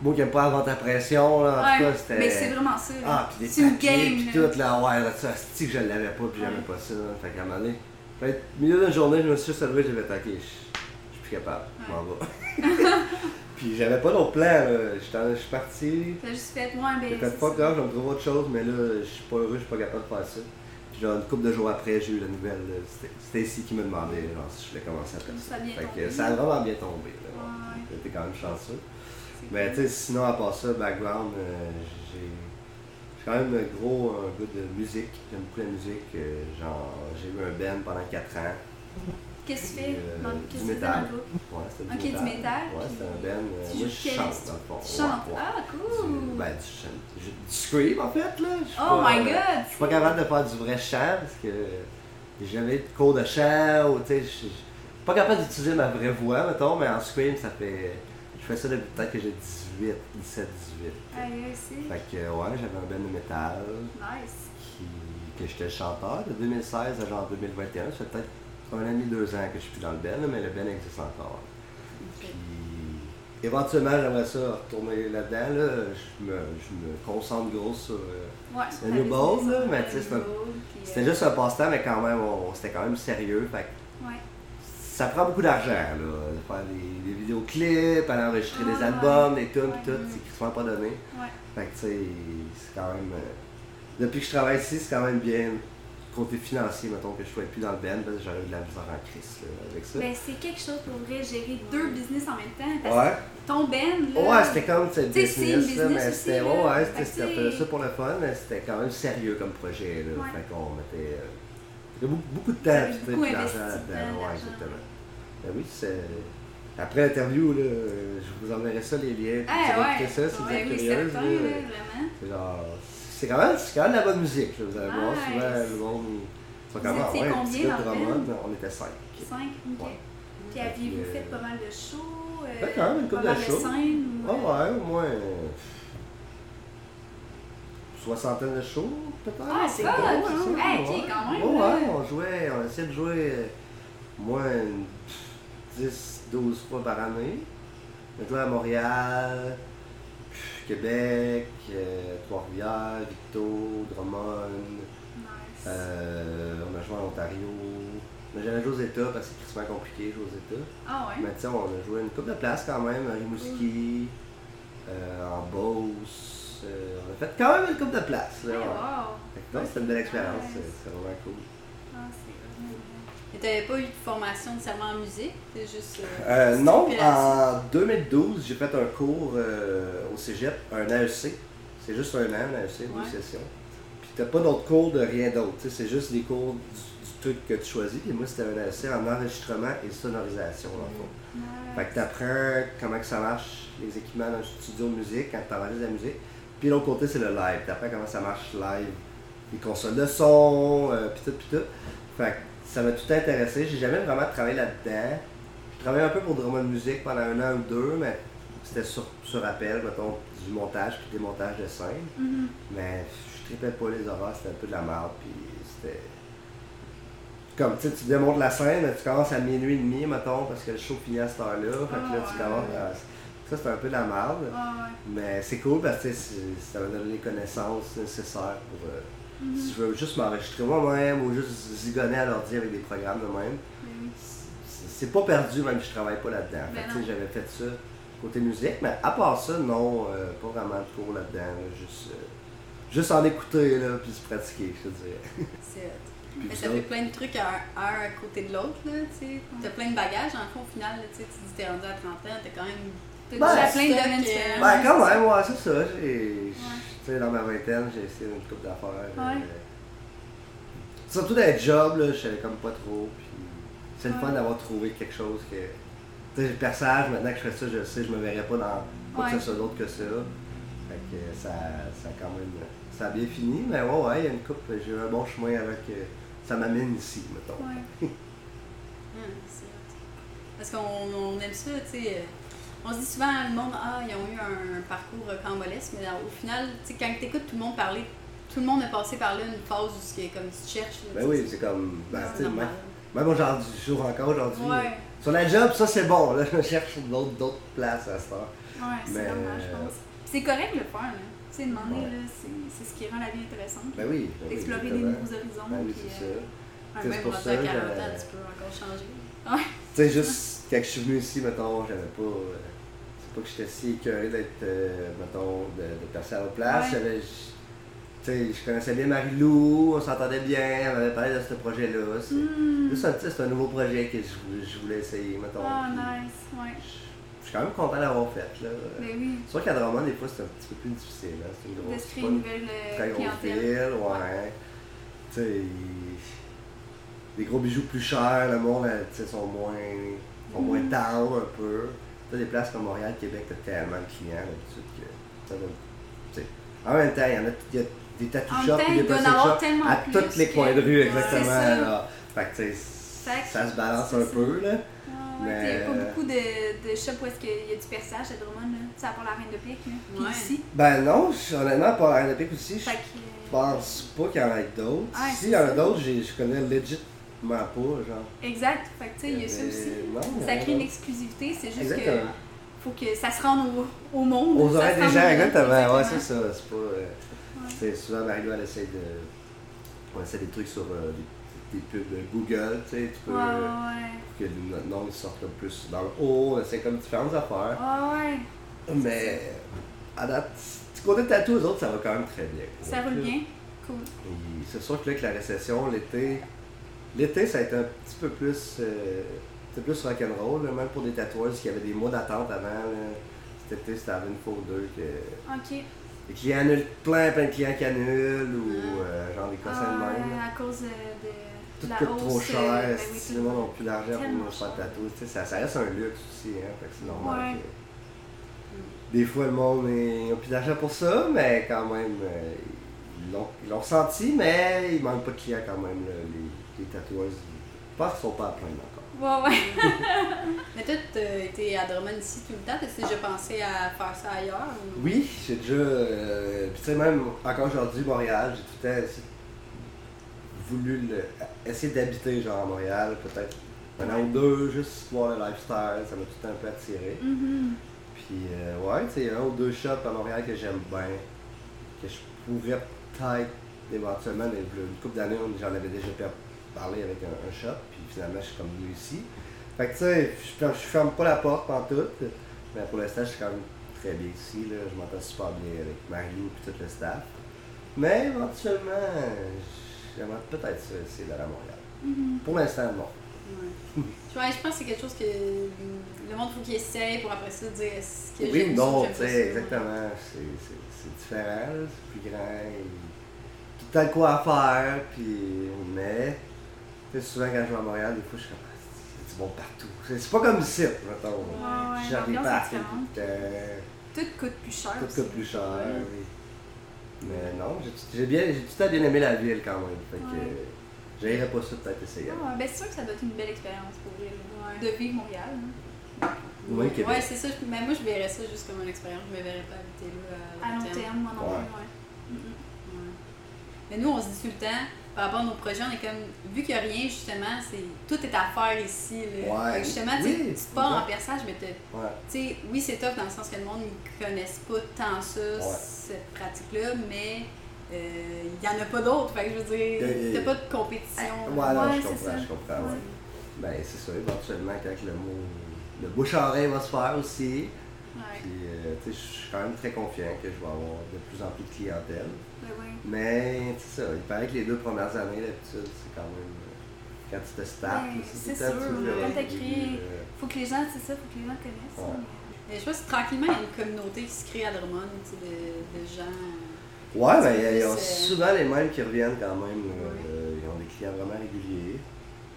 Moi qui aime pas avoir ta pression, là, en tout cas, c'était. mais c'est vraiment ça. Ah, puis des papiers, puis là. tout, là, ouais, là, ça, c'est que je l'avais pas, puis j'aimais Ouais. pas ça. là. Fait qu'à un moment donné, au milieu d'une journée, je me suis levé, fait, ok, je je suis plus capable, je m'en vais. puis j'avais pas d'autre plan, là. Je suis parti, T'as juste fait, ouais, ben. j'ai fait pas ça. grave, je me trouver autre chose, mais là, je suis pas heureux, je suis pas capable de faire ça. Puis genre, une couple de jours après, j'ai eu la nouvelle, c'était ici qui me demandait genre, si je voulais commencer à faire Ça a bien Fait tombé. que ça a vraiment bien tombé. Là, Ouais. J'étais quand même chanceux. Mais cool. tu sais, sinon, à part ça, background, euh, j'ai. Je suis quand même un gros un gars de musique. J'aime beaucoup la musique. euh, genre, j'ai eu un band pendant 4 ans. Qu'est-ce que tu fais? Euh, dans du Qu'est-ce que tu fais métal. dans le groupe? Ouais, c'était Ok, du métal, Ouais, c'était un band. euh, tu moi, je chante dans le fond. Tu chantes? Ah, Du- cool. Ben, du, chant- du, du scream en fait, là. Oh my god. Je suis pas capable de faire du vrai chant parce que eu de cours de chant ou tu sais, je je suis pas capable d'utiliser ma vraie voix, mettons, mais en scream, ça fait. Je fais ça depuis peut-être que j'ai 18, 17, 18. Aïe, aïe, c'est. Fait que, ouais, j'avais un band de métal Nice. qui, que j'étais chanteur de 2016 à genre 2021. Ça fait peut-être un an et demi, deux ans que je suis plus dans le band, mais le band existe encore. Puis, éventuellement, j'aimerais ça retourner là-dedans. Là. Je, me, je me concentre gros sur. euh, Ouais, Le New mais tu sais, Bold, puis, C'était euh, juste un passe-temps, mais quand même, on- c'était quand même sérieux. Fait. Ça prend beaucoup d'argent, là. de Faire des, des vidéoclips, aller enregistrer des albums, des tunes, ouais. tout, c'est quasiment pas donné. Ouais. Fait que, tu sais, c'est quand même. euh, depuis que je travaille ici, c'est quand même bien. Côté financier, mettons, que je sois plus dans le band, parce que j'aurais de la misère en crise là, avec ça. Ben, c'est quelque chose pour vrai, gérer deux business en même temps. Parce ouais. que ton band, là. Ouais, c'était comme cette une business, là, business mais c'était ouais, c'était ça pour le fun, mais c'était quand même sérieux comme projet. Là. Fait qu'on mettait euh, il y a beaucoup, beaucoup de temps, sais, beaucoup investi d'argent de temps, là-dedans. Ouais, exactement. Ben oui, c'est. Après l'interview, là, je vous enverrai ça, les liens. Ah, vous ouais. ça si vous Ouais, êtes oui, curieuse. certain, là. là, vraiment. C'est genre. C'est quand, même, c'est quand même la bonne musique, là, vous allez voir. Nice. Souvent, le monde. Ils sont Vous comme, ah, ouais, un petit gars de Drummond, on était cinq. Cinq, ok. Ouais. Puis aviez-vous Puis, fait euh, pas mal de shows? euh, Ouais, quand même, une couple pas mal de shows. scènes, Ah euh, ouais, au moins. euh, soixantaine de shows, peut-être? Ah, c'est cool, hein? ça, Hey, ouais. quand même, là. ouais, on jouait, on essayait de jouer moins une 10, 12 fois par année. On jouait à Montréal, Québec, euh, Trois-Rivières, Victo, Drummond. Nice. Euh, on a joué en Ontario. Mais j'avais joué aux États parce que c'est tristement compliqué jouer aux États. Ah ouais? Mais tu on a joué une coupe de place quand même, à Rimouski, euh, en Beauce. Euh, on a fait quand même une coupe de place. Là, ouais. wow! C'était une belle expérience, Nice. c'est vraiment cool. Ah, Et t'avais pas eu de formation nécessairement en musique, c'est juste. Euh, non, en 2012, j'ai fait un cours euh, au cégep, un AEC. C'est juste un an, un AEC, Ouais. deux sessions. Puis t'as pas d'autres cours de rien d'autre. tu C'est juste des cours du, du truc que tu choisis. Puis moi, c'était un AEC en enregistrement et sonorisation, dans le fond. nice. Fait que t'apprends comment que ça marche, les équipements d'un studio de musique, quand t'enregistres de la musique. Puis l'autre côté, c'est le live. T'apprends comment ça marche live, les consoles de son, euh, pis tout, pis tout. Fait que ça m'a tout intéressé. J'ai jamais vraiment travaillé là-dedans. J'ai travaillé un peu pour Drummond Music pendant un an ou deux, mais c'était sur, sur appel, mettons, du montage puis des montages de scène. Mhm. Mais je tripais pas les horaires, c'était un peu de la merde, puis c'était... Comme, tu sais, tu démontes la scène, mais tu commences à minuit et demi, mettons, parce que le show finit à cette heure-là, fait que là, tu Ah, commences à... Ça, c'était un peu de la merde, Ah ouais. mais c'est cool parce que c'est- ça m'a donné les connaissances nécessaires pour... euh. Si je veux juste m'enregistrer moi-même ou juste zigonner à l'ordi avec des programmes de même, c'est c'est pas perdu même si je travaille pas là-dedans. Ben j'avais fait ça côté musique, mais à part ça, non, euh, pas vraiment de cours là-dedans. là, juste, euh, juste en écouter là, puis se pratiquer, je te dirais. C'est Mais ça fait plein de trucs à un, un à côté de l'autre, là, tu sais. T'as plein de bagages, en fond, au final, là, tu sais, tu dis t'es rendu à 30 ans, t'as quand même. T'as Ben, déjà plein de domaines euh, différents. Ben, quand même, ouais, c'est ça. Tu sais, dans ma vingtaine, j'ai essayé une coupe d'affaires. Ouais. euh, surtout dans les jobs, là, je savais comme pas trop. Puis c'est le fun d'avoir trouvé quelque chose que. Tu sais, le personnage, maintenant que je fais ça, je le sais, je me verrais pas dans quoi que soit d'autre que ça. Fait que ça, ça a quand même. Ça a bien fini, mais ouais, ouais, il y a une coupe. J'ai eu un bon chemin avec. euh, ça m'amène ici, mettons. Ouais. Hum. Parce qu'on on aime ça, tu sais. Euh, On se dit souvent, le monde, ah, ils ont eu un parcours cambolesque, mais au final, tu sais, quand tu écoutes tout le monde parler, tout le monde est passé par là une phase où c'est comme tu cherches. Ben oui, c'est comme. Ben, tu sais, même, même aujourd'hui, je joue encore aujourd'hui. Ouais. Sur la job, ça c'est bon. Là, je cherche d'autres, places à cette heure. Ouais, c'est normal, je euh, pense. C'est correct le faire, là. Tu sais, demander, Ouais. là, c'est ce qui rend la vie intéressante. Ben oui. Ben oui, D'explorer des nouveaux horizons. Ben oui, c'est euh, ça. Ouais, C'est même pour ça que 40 ans, j'avais- tu peux encore changer. Tu sais, juste quand je suis venu ici, mettons, j'avais pas. euh, c'est pas que j'étais si écœuré d'être, euh, mettons, de, de passer à la place. Ouais. J'avais. j- Tu sais, je connaissais bien Marie-Lou, on s'entendait bien, elle m'avait parlé de ce projet-là. C'est Hmm. juste un, c'est un nouveau projet que je, voulais- je voulais essayer, mettons. Ah, puis nice, ouais. Je suis quand même content d'avoir fait, là. Ben oui. Sûr qu'à Drummond, des fois, c'est un petit peu plus difficile. Hein. C'est une grosse, une nouvelle euh, très grosse ville, ouais. Tu sais, des gros bijoux plus chers, le monde, tu sais, sont moins, sont moins down un peu. Tu des places comme Montréal, Québec, t'as tellement de clients d'habitude que ça sais. En même temps, il y en a, y a des tattoo shops et des il doit en plastic avoir shops à tous les que- coins de rue, exactement. ça. là. Fait que, tu sais, ça se balance un ça. peu, là. Ah, Il n'y a pas beaucoup de, de shops où est-ce qu'il y a du perçage à Drummond, là. Tu sais, à part la Reine de Pique, là. Puis Ouais. ici. Ben non, honnêtement, pour la Pique aussi, je que. euh, pense pas qu'il y en ait d'autres. Ouais, si c'est il y en a ça. d'autres, j'ai- je connais pas, genre. Exact. Fait que, tu sais, il y a ça aussi. non, Ça crée une exclusivité, c'est juste Exactement. que faut que ça se rende au, au monde. Aux oreilles des gens. Ouais, c'est ça. C'est pas. euh, Ouais. c'est souvent, Marie-Lou, elle essaie de. On essaie des trucs sur euh, des, des pubs de Google, tu sais, tu peux. Ouais, euh, ouais, que notre nom sorte plus dans le haut, essaie comme différentes affaires. ouais. Ouais, Mais à date, du côté de tatou, eux autres, ça va quand même très bien. ça roule bien. Cool. C'est sûr que là, avec la récession, l'été, l'été, ça a été un petit peu plus, euh, plus rock'n'roll, même pour des tatoueurs qui avaient des mois d'attente avant. là. Cet été, c'était une fois ou deux que Ok. les clients annulent, plein, plein de clients qui annulent, ou Ah. euh, genre des Ah, cossins de même. là. à cause de, Tout la coûte hausse. trop euh, cher, ben oui, si le monde n'a plus d'argent pour faire de sais, Ça, ça reste un luxe aussi, hein, fait que c'est normal. Ouais. que- Des fois, le monde n'a plus d'argent pour ça, mais quand même, euh, ils l'ont- ils l'ont ressenti, mais il manque pas de clients quand même, là, les, les pense qu'ils sont pas à plaindre encore. Ouais, ouais. Mais toi, t'as été à Drummond ici tout le temps, t'as déjà pensé à faire ça ailleurs? ou- Oui, j'ai déjà. euh, Puis tu sais, même encore aujourd'hui, Montréal, j'ai tout le temps voulu le- essayer d'habiter genre à Montréal, peut-être un an ou deux, juste voir le lifestyle, ça m'a tout un peu attiré. Mhm. Puis euh, ouais, tu sais, un ou deux shops à Montréal que j'aime bien, que je pourrais peut-être éventuellement, mais une couple d'années, j'en avais déjà per- parler avec un, un shop, puis finalement, je suis comme venu ici. Fait que tu sais, je, je ferme pas la porte en tout, mais pour l'instant, je suis quand même très bien ici. Là. Je m'entends super bien avec Mario et tout le staff. Mais éventuellement, j'aimerais peut-être ça essayer d'aller à Montréal. Mhm. Pour l'instant, non. Ouais. Ouais, je pense que c'est quelque chose que le monde faut qu'il essaye pour après ça dire ce que Oui non, tu sais, exactement. C'est- différent, c'est plus grand. Tout le temps de quoi à faire, puis. Mais. Sais, souvent quand je vais à Montréal, des fois, je suis comme. Ah, a du monde partout. C'est c'est pas comme ici, mettons. Ouais, ouais, J'arrive pas à différente. tout le temps. Tout coûte plus cher. Tout coûte plus cher, Ouais. oui. Mais non, j'ai bien, j'ai tout à bien aimé la ville quand même. Fait que Ouais. pas ça peut-être essayer. Ah, ben c'est sûr que ça doit être une belle expérience pour là, Ouais. de vivre Montréal. hein. Oui, Ouais, c'est ça. Mais moi, je verrais ça juste comme une expérience. Je me verrais pas habiter là À long terme, moi non Ouais. plus, ouais. Ouais. Mais nous, on se dit tout le temps, par rapport à nos projets, on est comme, vu qu'il n'y a rien, justement, c'est tout est à faire ici. Là. Ouais. Justement, Oui, tu pars en perçage, mais Ouais. tu sais, oui, c'est tough dans le sens que le monde ne connaisse pas tant ça, cette pratique-là, mais euh, il n'y en a pas d'autres. Fait que je veux dire, Il y a- t'as pas de compétition. Ouais, je comprends, je comprends. Ben, c'est ça, éventuellement, quand le mot. Le bouche à oreille va se faire aussi. Puis, euh, tu sais, je suis quand même très confiant que je vais avoir de plus en plus de clientèle. Mais, c'est ça, il paraît que les deux premières années, d'habitude, c'est quand même. euh, Quand tu te startes, c'est sûr, tu veux quand début, créé- euh, Faut que les gens, c'est ça, faut que les gens connaissent. Ouais. hein. Mais je pense que tranquillement, il y a une communauté qui se crée à Drummond, tu sais, de, de gens. Ouais, ben, il y a- il y a plus, euh, souvent les mêmes qui reviennent quand même. Euh, ils ont des clients vraiment réguliers.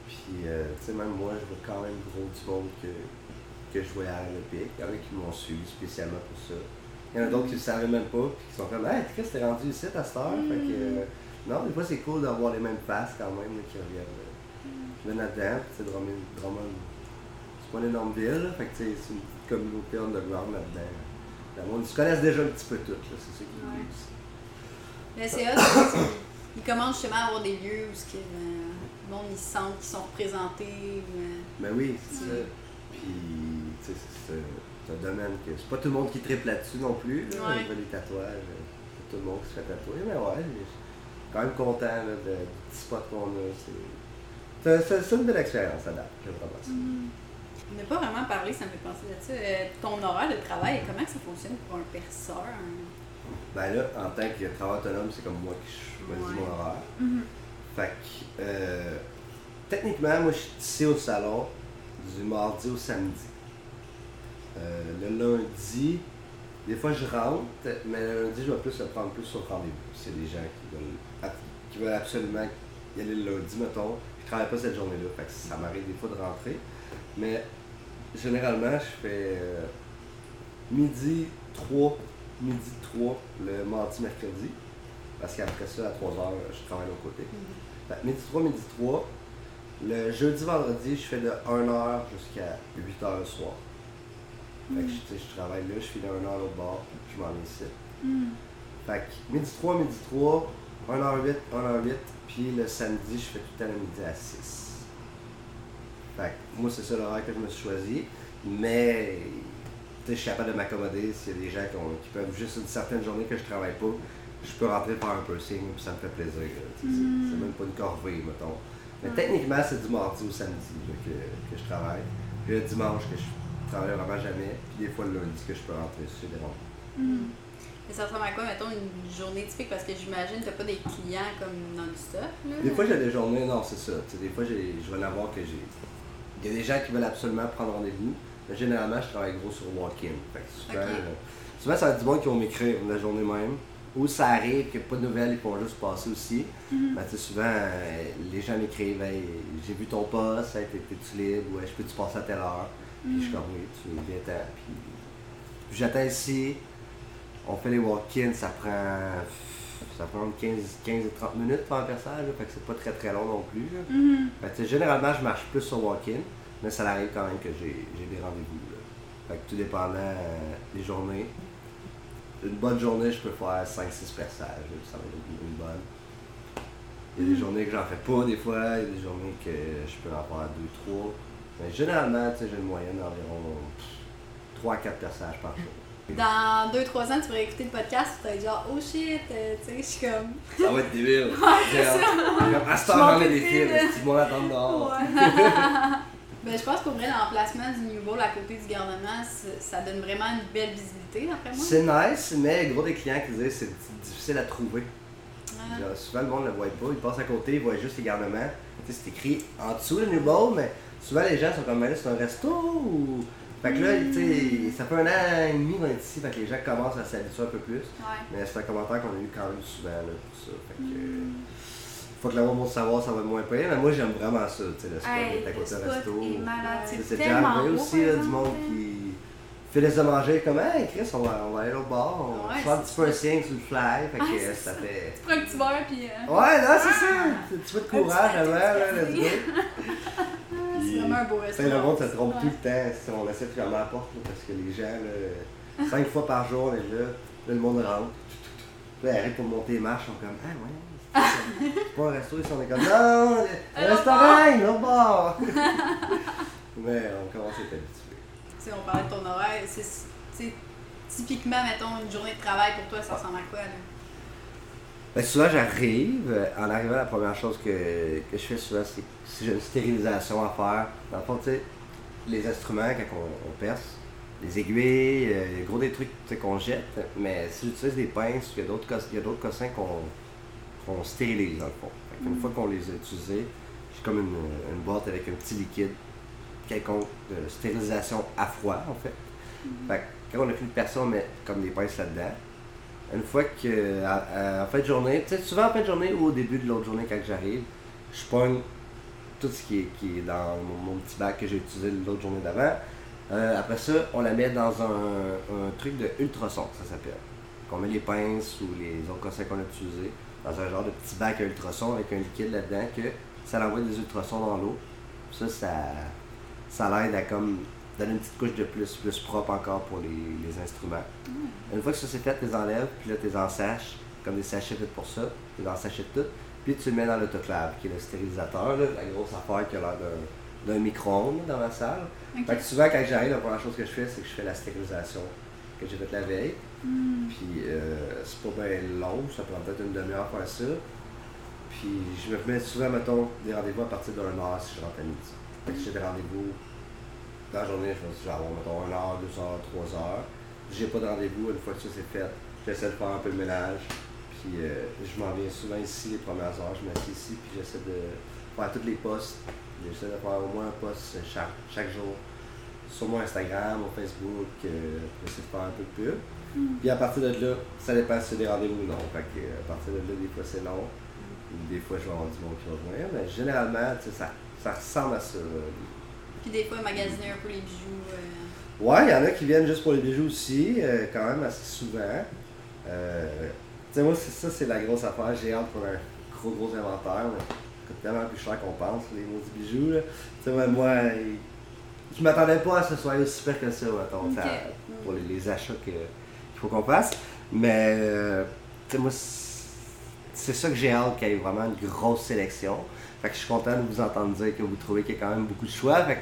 Puis, euh, tu sais, même moi, je vois quand même gros du monde que, que je voyais à l'Olympique. Il y en a qui m'ont suivi spécialement pour ça. Il y en a d'autres qui ne le savaient même pas, puis qui sont comme, hey, Chris, t'es rendu ici à cette heure? Fait que, euh, non, des fois, c'est cool d'avoir les mêmes faces quand même là, qui reviennent. là. Viennent là-dedans, puis, tu sais, Drummond, Drummond, c'est pas une énorme ville, là, fait que, c'est une petite communauté underground là-dedans. Le monde, ils se connaissent déjà un petit peu toutes, là, c'est ça qui est Ouais. aussi. Mais c'est parce qu'ils commencent justement à avoir des lieux où ce que, euh, le monde ils sentent qu'ils sont représentés. ou, euh, Ben oui, c'est ça. Puis, tu sais, c'est- c'est c'est un domaine que. C'est pas tout le monde qui triple là-dessus non plus, là, Ouais. au niveau des tatouages. euh, C'est pas tout le monde qui se fait tatouer, mais ouais, je suis quand même content là, de, du petit spot qu'on a. C'est- une belle expérience à date, j'aime vraiment ça. Mhm. On n'a pas vraiment parlé, ça me fait penser ça. Euh, ton horaire de travail, comment ça fonctionne pour un perceur? un- Ben là, en tant que travailleur autonome, c'est comme moi qui choisis Ouais. mon horaire. Mhm. Fait que, euh, techniquement, moi, je suis ici au salon du mardi au samedi. Euh, le lundi, des fois, je rentre, mais le lundi, je vais plus le prendre plus sur rendez-vous. C'est des gens qui veulent, ab- qui veulent absolument y aller le lundi, mettons. Je travaille pas cette journée-là, fait que ça m'arrive des fois de rentrer. Mais généralement, je fais euh, midi 3, midi 3 le mardi, mercredi. Parce qu'après ça, à 3 heures, je travaille de l'autre côté. Fait que midi 3, midi 3. Le jeudi, vendredi, je fais de 1h jusqu'à 8h le soir. Fait que je, travaille là, je finis 1h l'autre bord, puis je m'en vais ici. Mhm. Fait que midi 3, midi 3, 1h08, 1h08, puis le samedi, je fais tout le temps le midi à 6. Fait que moi, c'est ça l'horaire que je me suis choisi. Mais tu sais, je suis capable de m'accommoder s'il y a des gens qui, ont- qui peuvent juste une certaine journée que je travaille pas. Je peux rentrer faire un piercing, puis ça me fait plaisir. c'est- Mm. C'est même pas une corvée, mettons. Mais Ouais. techniquement, c'est du mardi au samedi là, que, que je travaille. Puis le dimanche que je travaille vraiment jamais. Puis des fois le lundi que je peux rentrer ronds. Mhm. Mais ça ressemble à quoi, mettons, une journée typique? Parce que j'imagine que t'as pas des clients comme non-stop. là. Des fois, j'ai des journées, non, c'est ça. Tu sais, des fois, je vais en avoir que j'ai. Il y a des gens qui veulent absolument prendre rendez-vous. Mais généralement, je travaille gros sur walk-in. Que souvent, euh, souvent, ça va être du monde qui vont m'écrire la journée même. Ou ça arrive a pas de nouvelles, ils vont juste passer aussi. Mhm. Ben, tu sais, souvent, euh, les gens m'écrivent Hey, j'ai vu ton poste, hey, t'es-tu libre, ouais, je peux-tu passer à telle heure? Puis je suis comme oui, tu viens Puis, puis j'attends ici, on fait les walk-ins, ça prend, ça prend entre 15, 15 et 30 minutes pour un perçage, là, fait que c'est pas très très long non plus. là. Mhm. Fait que, tu sais, généralement, je marche plus sur walk-in, mais ça arrive quand même que j'ai des rendez-vous. Fait que tout dépendant euh, des journées. Une bonne journée, je peux faire 5-6 perçages, là, ça va être une, une bonne. Il y a des journées que j'en fais pas des fois, il y a des journées que je peux en faire 2-3. Mais généralement, tu sais, j'ai une moyenne d'environ 3-4 perçages par jour. Dans 2-3 ans, tu vas écouter le podcast, tu vas être genre, oh shit, euh, tu sais, je suis comme. Ça va être débile. c'est ça. Comme, À ce temps, Je j'en m'en ai des films, si moi l'attendre dehors. Ben, je pense qu'au vrai, l'emplacement du New Bowl à côté du garnement, ça donne vraiment une belle visibilité, d'après moi. C'est nice, mais gros des clients qui disent c'est difficile à trouver. Ah. Genre, souvent le monde ne le voit pas, ils passent à côté, ils voient juste les garnements. Tu sais, c'est écrit en dessous le New Bowl, mais souvent les gens sont comme, là c'est un resto ou? Fait que là, tu sais, ça fait un an et demi qu'on est ici, fait que les gens commencent à s'habituer un peu plus. Ouais. Mais c'est un commentaire qu'on a eu quand même souvent là, pour ça. Fait que. Faut que le monde savoir ça va moins payer, mais moi j'aime vraiment ça, tu sais, le spot Hey, d'être à le côté d'un spot resto. C'est déjà arrivé aussi là, du monde qui des de manger comme Hey Chris, on va, on va aller au bar, on Ouais, un petit peu un signe sur le fly, fait que Ah, c'est ça ça. fait. Tu prends un petit verre, puis. euh, Ouais, non, c'est ça! Un petit peu de courage avant, là, let's go. C'est vraiment un beau sais, restaurant. le monde se trompe Ouais. tout le temps si on essaie de fermer la porte, là, parce que les gens, là, cinq fois par jour, on est là, là, le monde rentre. Là, ils arrivent pour monter les marches, ils sont comme, ah ouais, c'est pas un resto, on est comme, non, un restaurant, un bar! Mais on commence à être habitué. Sais, on parlait de ton horaire. C'est, typiquement, mettons, une journée de travail pour toi, ça ressemble à quoi, là? Ben, souvent, j'arrive. euh, En arrivant, la première chose que, que je fais souvent, c'est si j'ai une stérilisation à faire. Dans le fond, tu sais, les instruments, quand on, on perce, les aiguilles, euh, gros des trucs qu'on jette, mais si j'utilise des pinces, il y a d'autres cos- il y a d'autres cossins qu'on qu'on stérilise, dans le fond. Fait qu'une fois qu'on les a utilisés, j'ai comme une, une boîte avec un petit liquide quelconque de stérilisation à froid, en fait. Fait que quand on a fini de percer, on met comme des pinces là-dedans. Une fois que, à- à- en fin de journée, tu sais, souvent en fin de journée ou au début de l'autre journée quand j'arrive, je pogne tout ce qui est, qui est dans mon, mon petit bac que j'ai utilisé l'autre journée d'avant. Euh, après ça, on la met dans un, un truc de ultrason, ça s'appelle. On met les pinces ou les autres cossins qu'on a utilisés dans un genre de petit bac à ultrasons avec un liquide là-dedans que ça l'envoie des ultrasons dans l'eau. Ça, ça, ça l'aide à comme donner une petite couche de plus, plus propre encore pour les, les instruments. Une fois que ça c'est fait, tu les enlèves, puis là tu les ensaches, comme des sachets faits pour ça, tu les ensaches tout, puis tu les mets dans l'autoclave, qui est le stérilisateur, là, la grosse affaire qui a l'air d'un- d'un micro-ondes dans ma salle. Ok. Fait que souvent quand j'arrive, la première chose que je fais, c'est que je fais la stérilisation que j'ai faite la veille. Puis euh, c'est pas bien long, ça prend peut-être une demi-heure pour faire ça. Puis je me mets souvent, mettons, des rendez-vous à partir d'un heure si je rentre à midi. J'ai des rendez-vous dans la journée, je vais avoir, mettons, 1 heure, 2 heures, 3 heures. J'ai pas de rendez-vous, une fois que ça c'est fait, j'essaie de faire un peu le ménage. Puis euh, je m'en viens souvent ici les premières heures, je m'assieds ici, puis j'essaie de faire tous les posts. J'essaie de faire au moins un post chaque, chaque jour sur mon Instagram, mon Facebook, euh, j'essaie de faire un peu de pub. Puis à partir de là, ça dépend si c'est des rendez-vous ou non. Fait que, euh, à partir de là, des fois c'est long. Des fois je vais avoir du monde qui va venir. Mais généralement, ça, ça ressemble à ça. Puis des fois, magasiner un peu les bijoux. euh, Ouais, il y en a qui viennent juste pour les bijoux aussi, euh, quand même assez souvent. Euh, tu sais, moi, c'est ça, c'est la grosse affaire. J'ai hâte pour un gros, gros inventaire. Coûte tellement plus cher qu'on pense, les maudits bijoux. Tu sais, moi, moi, je m'attendais pas à ce soit aussi pire que ça, mettons, pour les, les achats qu'il faut qu'on fasse. Mais, euh, tu sais, moi, c'est c'est ça que j'ai hâte qu'il y ait vraiment une grosse sélection. Fait que je suis content de vous entendre dire que vous trouvez qu'il y a quand même beaucoup de choix. Fait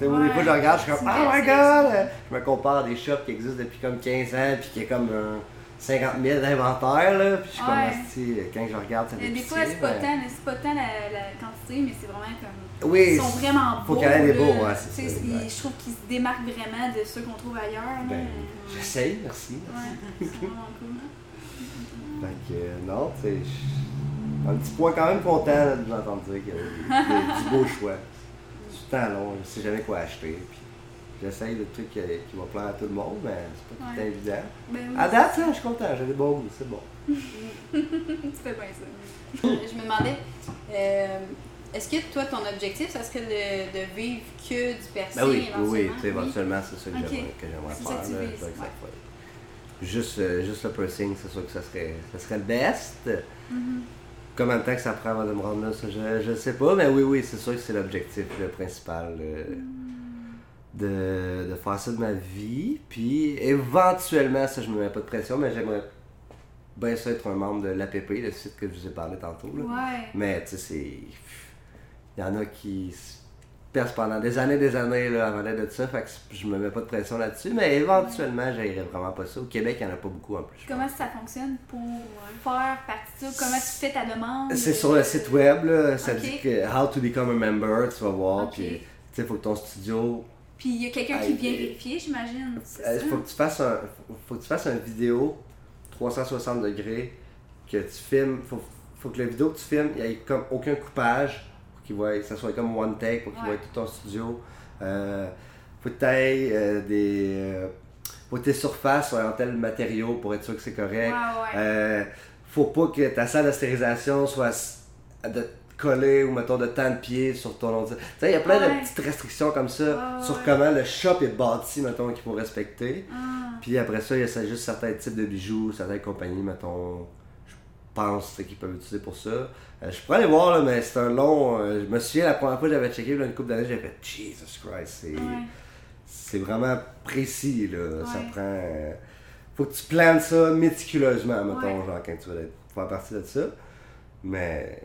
que, moi, des fois, je regarde, je suis comme, oh my god! Je me compare à des shops qui existent depuis comme 15 ans, puis qui est comme un 50 000 d'inventaire, là. Puis je suis Ouais. Quand je regarde, ça fait Mais des fois, c'est pas, mais- tant, c'est pas tant la, la quantité, mais c'est vraiment comme. Oui, Ils sont vraiment faut beaux. y en ait des beaux, ouais, c'est ça, exact. Je trouve qu'ils se démarquent vraiment de ceux qu'on trouve ailleurs. ben, j'essaye, merci. Ouais, c'est vraiment cool. Fait que, euh, non, tu sais, un petit point quand même content là, de vous entendre dire qu'il y a du beau choix. Le temps long, je sais jamais quoi acheter. Puis j'essaye le truc qui, qui va plaire à tout le monde, mais c'est pas tout Ouais. évident. Ben oui, À date, là, je suis content, j'ai des bons goûts, c'est bon. tu fais bien ça. Je me demandais, euh, est-ce que toi, ton objectif, ça serait de, de vivre que du persil Ben oui, oui, oui, éventuellement? c'est ça que j'aimerais, ça faire. là, vises, ouais. Juste, euh, juste le piercing, c'est sûr que ça serait, ça serait le best. Mhm. Combien de temps que ça prend avant de me rendre là, ça, je, je sais pas, mais oui, oui, c'est sûr que c'est l'objectif principal euh, de, de faire ça de ma vie. Puis éventuellement, ça, je me mets pas de pression, mais j'aimerais bien ça être un membre de l'APP, le site que je vous ai parlé tantôt. là. Ouais. Mais tu sais, c'est. Il y en a qui. Pendant des années des années là, avant d'être de ça. Fait que je me mets pas de pression là-dessus. Mais éventuellement, j'irai vraiment pas ça. Au Québec, il y en a pas beaucoup en plus. Comment ça fonctionne pour faire partie de ça? Comment tu fais ta demande? C'est sur le site web, là, ça Ok. dit que How to become a member, tu vas voir, puis tu sais, faut que ton studio, Puis il y a quelqu'un qui vient il- vérifier, j'imagine. c'est euh, faut que tu fasses un, faut- faut que tu fasses une vidéo 360 degrés, que tu filmes, faut, faut que la vidéo que tu filmes, il n'y ait comme aucun coupage, qu'il voit, que ça soit comme one take, pour qu'il Ouais. voit tout ton studio. Euh, faut que tu aies des, euh, faut que tes surfaces soient en tel matériau pour être sûr que c'est correct. Ouais, ouais. Euh, faut pas que ta salle de stérilisation soit de coller ou mettons de temps de pied sur ton ordi. Tu sais, il y a plein de petites restrictions comme ça sur comment le shop est bâti, mettons, qu'il faut respecter. Ah. Puis après ça, il y a juste certains types de bijoux, certaines compagnies, mettons, pense qu'ils peuvent utiliser pour ça. Euh, je pourrais aller voir, là, mais c'est un long. euh, je me souviens, la première fois que j'avais checké, là, une couple d'années, j'avais fait Jesus Christ, c'est. Ouais. C'est vraiment précis, là. Ça prend. euh, Faut que tu planes ça méticuleusement, mettons, Ouais. genre, quand tu vas être- faire partie de ça. Mais.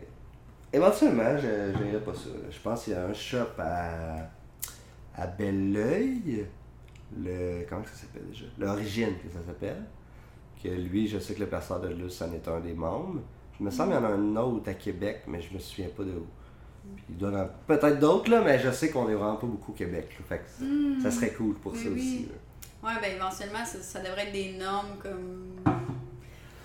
Éventuellement, je n'irai pas ça. là. Je pense qu'il y a un shop à. à Belleuil. Le. Comment ça s'appelle déjà? L'Origine, que ça s'appelle. Que lui, je sais que le pasteur de Luce en est un des membres. Je me semble qu'il y en a un autre à Québec, mais je me souviens pas de où. Puis il doit en peut-être d'autres, là, mais je sais qu'on est vraiment pas beaucoup au Québec. Fait que Hmm. ça serait cool pour ça oui. aussi. là. Ouais, ben éventuellement, ça, ça devrait être des normes comme.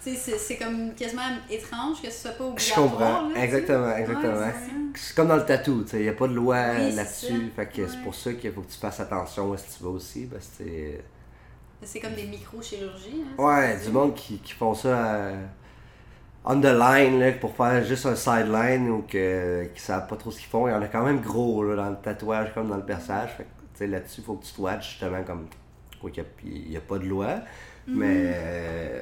Tu sais, c'est- comme quasiment étrange que ce soit pas Je obligatoire. comprends. là, tu sais. Exactement, exactement. Ouais, c'est comme dans le tatou, tu sais, il n'y a pas de loi Oui, là-dessus. Fait que c'est pour ça qu'il faut que tu fasses attention où est-ce que tu vas aussi. Parce que. C'est comme des micro-chirurgies. Hein, Ouais, du monde qui, qui font ça euh, on the line là, pour faire juste un sideline ou que, qui savent pas trop ce qu'ils font. Il y en a quand même gros là, dans le tatouage comme dans le perçage. Là-dessus, il faut que tu te watches justement comme. Quoi qu'il n'y a, pas de loi. Mhm. Mais. euh,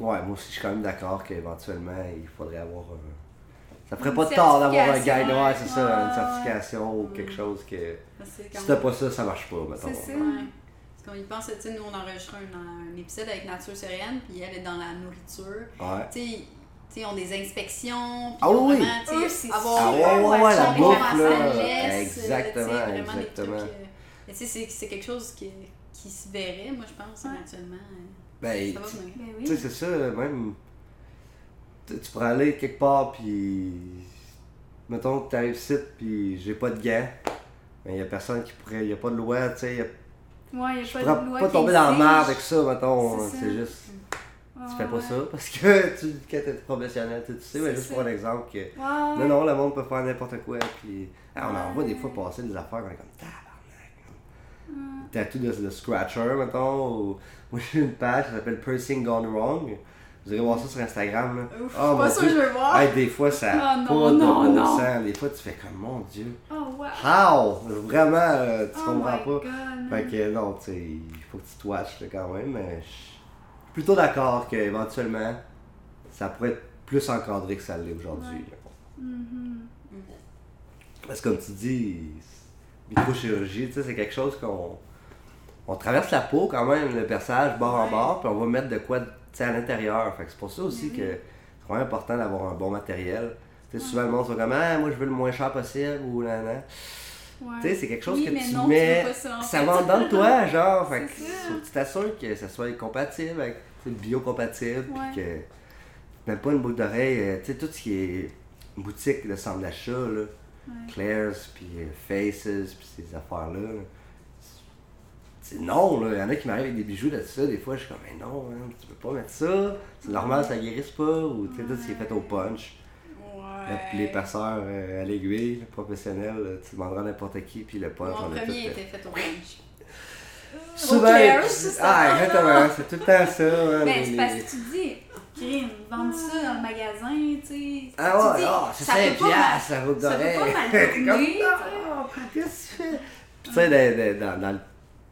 ouais, moi aussi, je suis quand même d'accord qu'éventuellement, il faudrait avoir un. Ça ferait Une pas de tort d'avoir un guide, ouais, c'est ça, une certification ou Mhm. quelque chose que. Si t'as pas ça, ça marche pas, mettons. C'est ça. Qu'on y pense, tu sais, nous on enregistre un, un épisode avec Nature Syrienne, puis elle est dans la nourriture. Ouais. Tu sais, tu sais, ils ont des inspections, puis Ah ils ont oui. vraiment, tu sais, Eux, c'est avoir Ah ouais, super ouais, ouais, la bouffe, comment là. ça laisse, Exactement, exactement. euh, mais tu sais, c'est- c'est quelque chose qui, qui se verrait, moi je pense, Ouais. éventuellement. euh, Ben, Ça va tu-. Ben sais, oui. c'est ça, même. Tu tu pourrais aller quelque part, puis. Mettons que t'arrives ici, puis j'ai pas de gants. Mais il y a personne qui pourrait. Il y a pas de loi, tu sais. Ouais, il Je n'y a pas de loi pas tomber dans la merde avec ça, mettons. C'est. C'est juste. Tu fais pas ça parce que tu, quand t'es professionnel, tu sais, mais juste pour un exemple que. Non, non, le monde peut faire n'importe quoi, puis. Ah, on en voit des fois passer des affaires, on est comme tabarnak. Ouais. tatou de, de Scratcher, mettons. Ou... Moi, j'ai une page qui s'appelle Pursing Gone Wrong. Vous irez voir ça sur Instagram. Là. Ouf, Oh, pas Dieu. que je veux voir. Hey, des fois, ça a Oh, non, pas de non, bon non. sens. Des fois, tu fais comme, mon Dieu. Oh, wow. How? Vraiment, euh, tu oh comprends pas. God. Fait que non, tu sais, il faut que tu te watches là, quand même. Mais je suis plutôt d'accord qu'éventuellement, ça pourrait être plus encadré que ça l'est aujourd'hui. Mhm. Parce que comme tu dis, microchirurgie, tu sais, c'est quelque chose qu'on. On traverse la peau quand même, le perçage bord en bord, puis on va mettre de quoi à l'intérieur. Fait que c'est pour ça aussi oui. que c'est vraiment important d'avoir un bon matériel. Souvent le monde se comme ah, moi je veux le moins cher possible ou là, là. Ouais. Tu sais, c'est quelque chose Oui, que tu non, mets. ça, en va dans de toi, genre. Fait que tu t'assures que ça soit compatible avec biocompatible, puis que même pas une boucle d'oreille, euh, tu sais, tout ce qui est boutique de centre d'achat, là. Ouais. Claire's, puis euh, Faces, puis ces affaires-là. là. Non, là. Il y en a qui m'arrivent avec des bijoux de ça. Des fois, je suis comme, mais non, hein, tu peux pas mettre ça. C'est normal, ça guérisse pas. Ou tu sais, tout ce qui est fait au punch. Ouais. passeurs euh, à l'aiguille, le professionnel, là, tu demanderas à n'importe qui, puis le punch, Mon on a tout premier fait. était fait au punch. Souvent, ah, exactement, c'est tout le temps ça. hein, Ben, les- c'est parce que tu dis, crime, vendre ça dans le magasin, tu sais. Ah Tu ouais, dis, ah, c'est ça 5 peut pas mal- piastres, ça peut d'oreille. pas mal tourner, Ah, qu'est-ce que tu fais? Tu sais, dans- dans- dans le-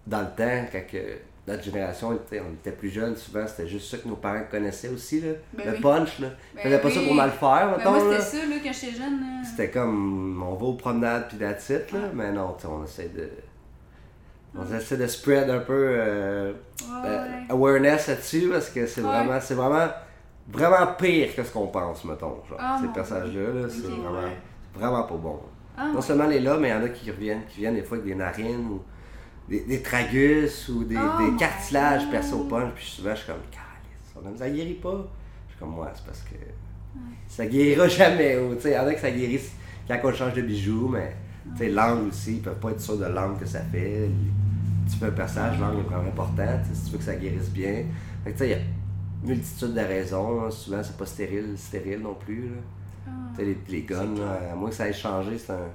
dans le temps, quand que notre génération, on était plus jeunes, souvent c'était juste ça que nos parents connaissaient aussi, là. Ben le oui. punch, là. Ben faisaient pas ça pour mal faire, Ben, mettons, moi, c'était ça, là, quand j'étais jeune. C'était comme, on va aux promenades puis that's it, là. Mais non, on essaie de... On essaie de spread un peu euh, Ouais, euh, ouais. awareness là-dessus parce que c'est Ouais. vraiment, c'est vraiment, vraiment pire que ce qu'on pense, mettons. Genre, Ah, ces mon passages-là, là, c'est vraiment, vraiment pas bon. Ah, Non seulement les là, mais il y en a qui reviennent, qui viennent des fois avec des narines ou des, des tragus ou des, Oh des cartilages percés au punch. Puis souvent, je suis comme, calice, ça guérit pas. Je suis comme, moi, c'est parce que ça guérira jamais. Il y en a que ça guérisse quand on change de bijoux, mais sais, l'angle aussi, ils peuvent pas être sûrs de l'angle que ça fait. Tu fais un perçage, l'angle est vraiment important, si tu veux que ça guérisse bien. Fait que, tu sais, il y a multitude de raisons. là. Souvent, c'est pas stérile, stérile non plus. Là. Ah. Tu sais, les, les guns, là, à moins que ça ait changé, c'est un.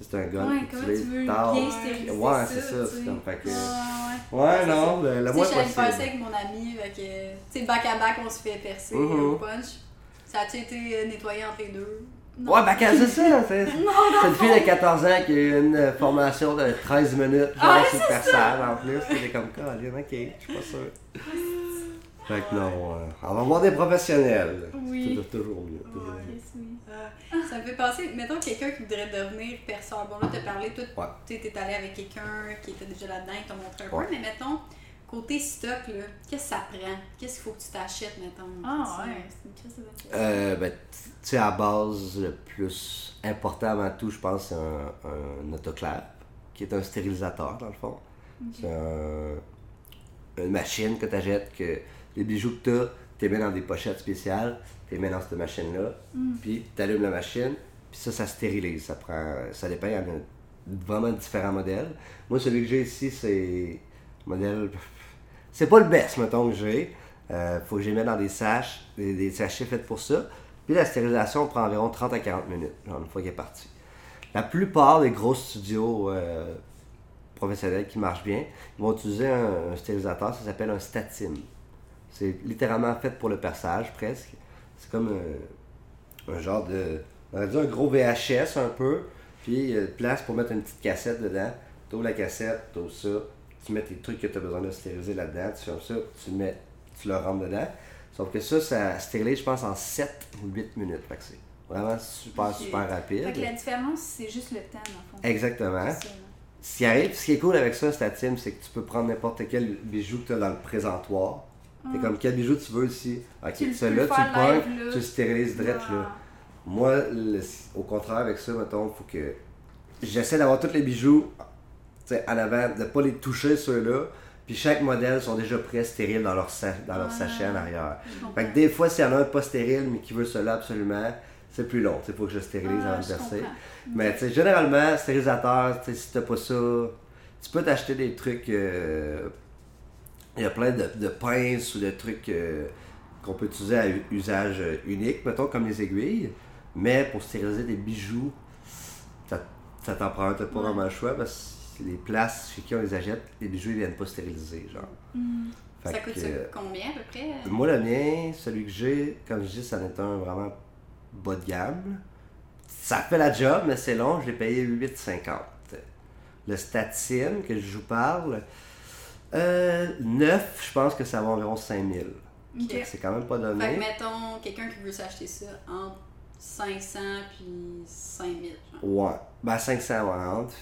C'est un gun Ouais, que tu veux tard. bien stériliser Ouais, c'est ça. C'est comme, fait que- Ah, ouais. Ouais, c'est non, le, le moins sais, j'allais le passer possible. avec mon ami, fait que, tu sais, back à back, on se fait percer Mhm. au punch. Ça a-tu été euh, nettoyé entre les deux? Non. Ouais, ben, c'est ça, c'est. Non, C'est une fille de 14 ans qui a eu une euh, formation de 13 minutes, genre Ah, sur le perçage en plus. Est comme Caroline, ok, je suis pas sûr. Fait que non, euh, on va voir des professionnels. Oui. C'est toujours mieux. toujours mieux. Yes, oui. Euh, ça me fait penser, mettons quelqu'un qui voudrait devenir perceur. Bon, là, t'as parlé, toi, Ouais. tu es allé avec quelqu'un qui était déjà là-dedans, il t'a montré un Ouais. peu, mais mettons, côté stock, là, qu'est-ce que ça prend? Qu'est-ce qu'il faut que tu t'achètes, mettons? Ah, tu sais? ouais, c'est une crise de bonne question. Euh, ben, tu sais, à base, le plus important avant tout, je pense, c'est un, un autoclave, qui est un stérilisateur, dans le fond. C'est un- une machine que tu achètes, que les bijoux que tu as, tu les mets dans des pochettes spéciales, tu les mets dans cette machine-là, puis tu allumes la machine, puis ça, ça stérilise. Ça prend, ça dépend, il y en a vraiment différents modèles. Moi, celui que j'ai ici, c'est modèle. C'est pas le best, mettons, que j'ai. Euh, faut que je les mette dans des saches, des, des sachets faits pour ça. Puis la stérilisation prend environ 30 à 40 minutes, genre une fois qu'il est parti. La plupart des gros studios euh, professionnels qui marchent bien, ils vont utiliser un, un stérilisateur, ça s'appelle un statim. C'est littéralement fait pour le perçage, presque. C'est comme un, un genre de. On va dire un gros VHS un peu, puis il y a de place pour mettre une petite cassette dedans. Tu ouvres la cassette, tu ouvres ça, tu mets tes trucs que tu as besoin de stériliser là-dedans, tu fermes ça, tu le mets, tu le rentres dedans. Sauf que ça, ça stérilise, je pense, en 7 ou 8 minutes. Fait que c'est vraiment super, super rapide. Fait que la différence, c'est juste le temps, fond. Exactement. Ce qui arrive, ce qui est cool avec ça, Statim, c'est que tu peux prendre n'importe quel bijou que tu as dans le présentoir. C'est comme quel bijou tu veux ici? Ok, celui-là, tu le pognes, tu le stérilises direct là. Moi, le- au contraire, avec ça, mettons, faut que. J'essaie d'avoir tous les bijoux en avant, de ne pas les toucher ceux-là. Puis chaque modèle sont déjà prêts stériles dans leur, sa- dans leur sachet en arrière. Fait que des fois, s'il y en a un pas stérile, mais qui veut cela absolument, c'est plus long. Il faut que je stérilise Ah, avant de verser. Mais tu sais, généralement, stérilisateur, tu sais, si t'as pas ça, tu peux t'acheter des trucs. euh, Il y a plein de, de pinces ou de trucs euh, qu'on peut utiliser à usage unique, mettons comme les aiguilles. Mais pour stériliser des bijoux, ça, ça t'en prend pas vraiment le choix parce que les places chez qui on les achète, les bijoux ils viennent pas stériliser. Genre. Hmm. Ça coûte que, euh, combien à peu près? moi, le mien, celui que j'ai, comme je dis, ça n'est un vraiment bas de gamme. Ça fait la job, mais c'est long, je l'ai payé 8,50. Le Statim, que je vous parle, euh, neuf, je pense que ça va environ 5000. Ok. C'est quand même pas Fait que donné. mettons, quelqu'un qui veut s'acheter ça entre 500 puis 5000. genre. Ouais, ben 500 ouais, entre.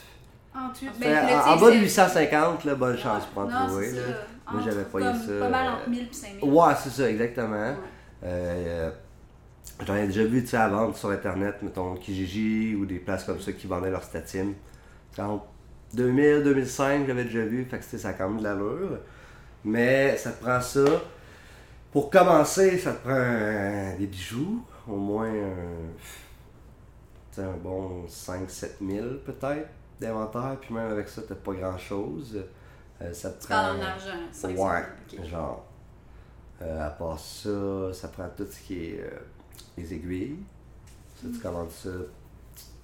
En, tout- Ben, en, en bas de c'est- 850, là, bonne chance Ouais. pour en non, trouver. là. ça. Moi, j'avais payé comme ça, Pas mal euh, entre 1000 et 5000. Ouais, c'est ça, exactement. Ouais. Euh, J'en ai déjà vu tu sais, à vendre sur internet, mettons Kijiji ou des places comme ça qui vendaient leur statim. C'est en 2000, 2005, j'avais déjà vu, fait que ça a quand même de l'allure. Mais ça te prend ça. Pour commencer, ça te prend euh, des bijoux, au moins un, bon 5-7 000 peut-être d'inventaire, puis même avec ça, t'as pas grand chose. ça te Tu prend. en argent, 500 Ouais, ok. genre. euh, à part ça, ça prend tout ce qui est euh, les aiguilles. Ça, tu commandes ça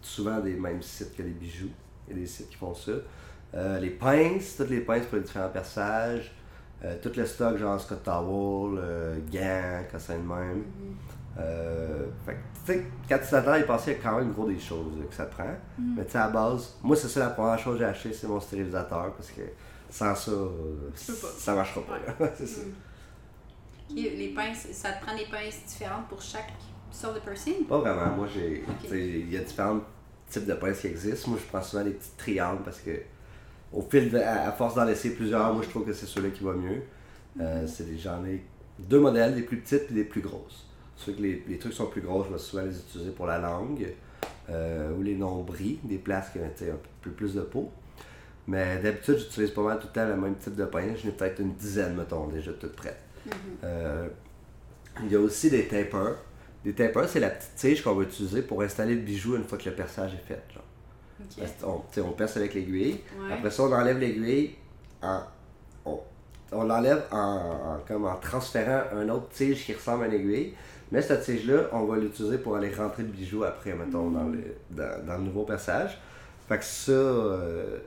souvent des mêmes sites que les bijoux. Il y a des sites qui font ça. Euh, les pinces, toutes les pinces pour les différents perçages. Euh, tout le stock, genre Scott Towel, euh, gants, cassin de même. Euh, fait tu sais, quand tu t'attends il y a quand même gros des choses que ça prend. Mm. Mais tu sais, à la base, moi, c'est ça la première chose que j'ai acheté, c'est mon stérilisateur, parce que sans ça, euh, pas. ça marchera pas. ça. Ok, les pinces, ça te prend des pinces différentes pour chaque sorte de piercing? Pas vraiment. Moi, j'ai. Il y a différents types de pinces qui existent. Moi, je prends souvent des petits triangles parce que, au fil de, à, à force d'en laisser plusieurs, moi, je trouve que c'est celui qui va mieux. Euh, c'est des- J'en ai deux modèles, des plus petites et des plus grosses. Ceux que les, les trucs sont plus gros, je vais souvent les utiliser pour la langue. euh, ou les nombris, des places qui ont un peu plus de peau. Mais d'habitude, j'utilise pas mal tout le temps le même type de poignée. J'en ai peut-être une dizaine, mettons, déjà toutes prêtes. Mhm. Euh, il y a aussi des tapers. Des tapers, c'est la petite tige qu'on va utiliser pour installer le bijou une fois que le perçage est fait. Genre. On, perce avec l'aiguille. Ouais. Après ça, on enlève l'aiguille en. On, on l'enlève en, en- comme en transférant un autre tige qui ressemble à une aiguille. Mais cette tige-là, on va l'utiliser pour aller rentrer le bijou après, mettons, dans, le, dans, dans le nouveau perçage. Fait que ça, euh,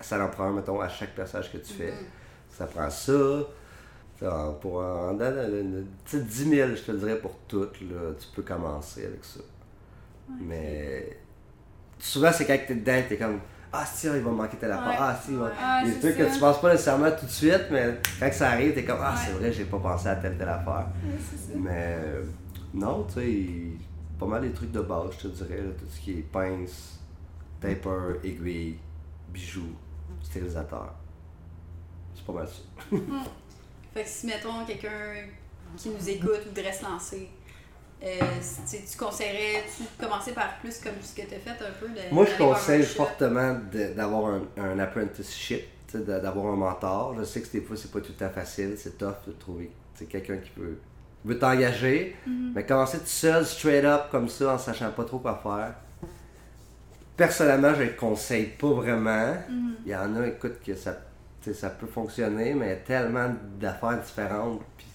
ça en prend mettons, à chaque perçage que tu fais. Mhm. Ça prend ça. Ça, Pour en, le- le- tu sais, 10 000, je te dirais, pour tout, là, tu peux commencer avec ça. Mais souvent, c'est quand t'es dedans, t'es comme Ah, si, il va manquer telle affaire. Ouais. Ah, si, il va. Ouais. Ah, Des trucs que tu penses pas nécessairement tout de suite, mais quand ça arrive, t'es comme Ah, c'est vrai, j'ai pas pensé à telle telle affaire. Mais euh, non, tu sais, pas mal des trucs de base, je te dirais, là, tout ce qui est pince, taper, aiguille, bijoux, stérilisateur. C'est pas mal ça. Fait que si, mettons, quelqu'un qui nous écoute voudrait se lancer, euh, tu conseillerais tu commencer par plus comme ce que tu as fait un peu de Moi, je conseille fortement d'avoir un, un apprenticeship, d'avoir un mentor. Je sais que des fois, c'est pas tout le temps facile, c'est tough de trouver quelqu'un qui peut, veut t'engager. Mais commencer tout seul, straight up, comme ça, en sachant pas trop quoi faire. Personnellement, je le conseille pas vraiment. Mhm. Il y en a, écoute, que ça, ça peut fonctionner, mais tellement d'affaires différentes. Puis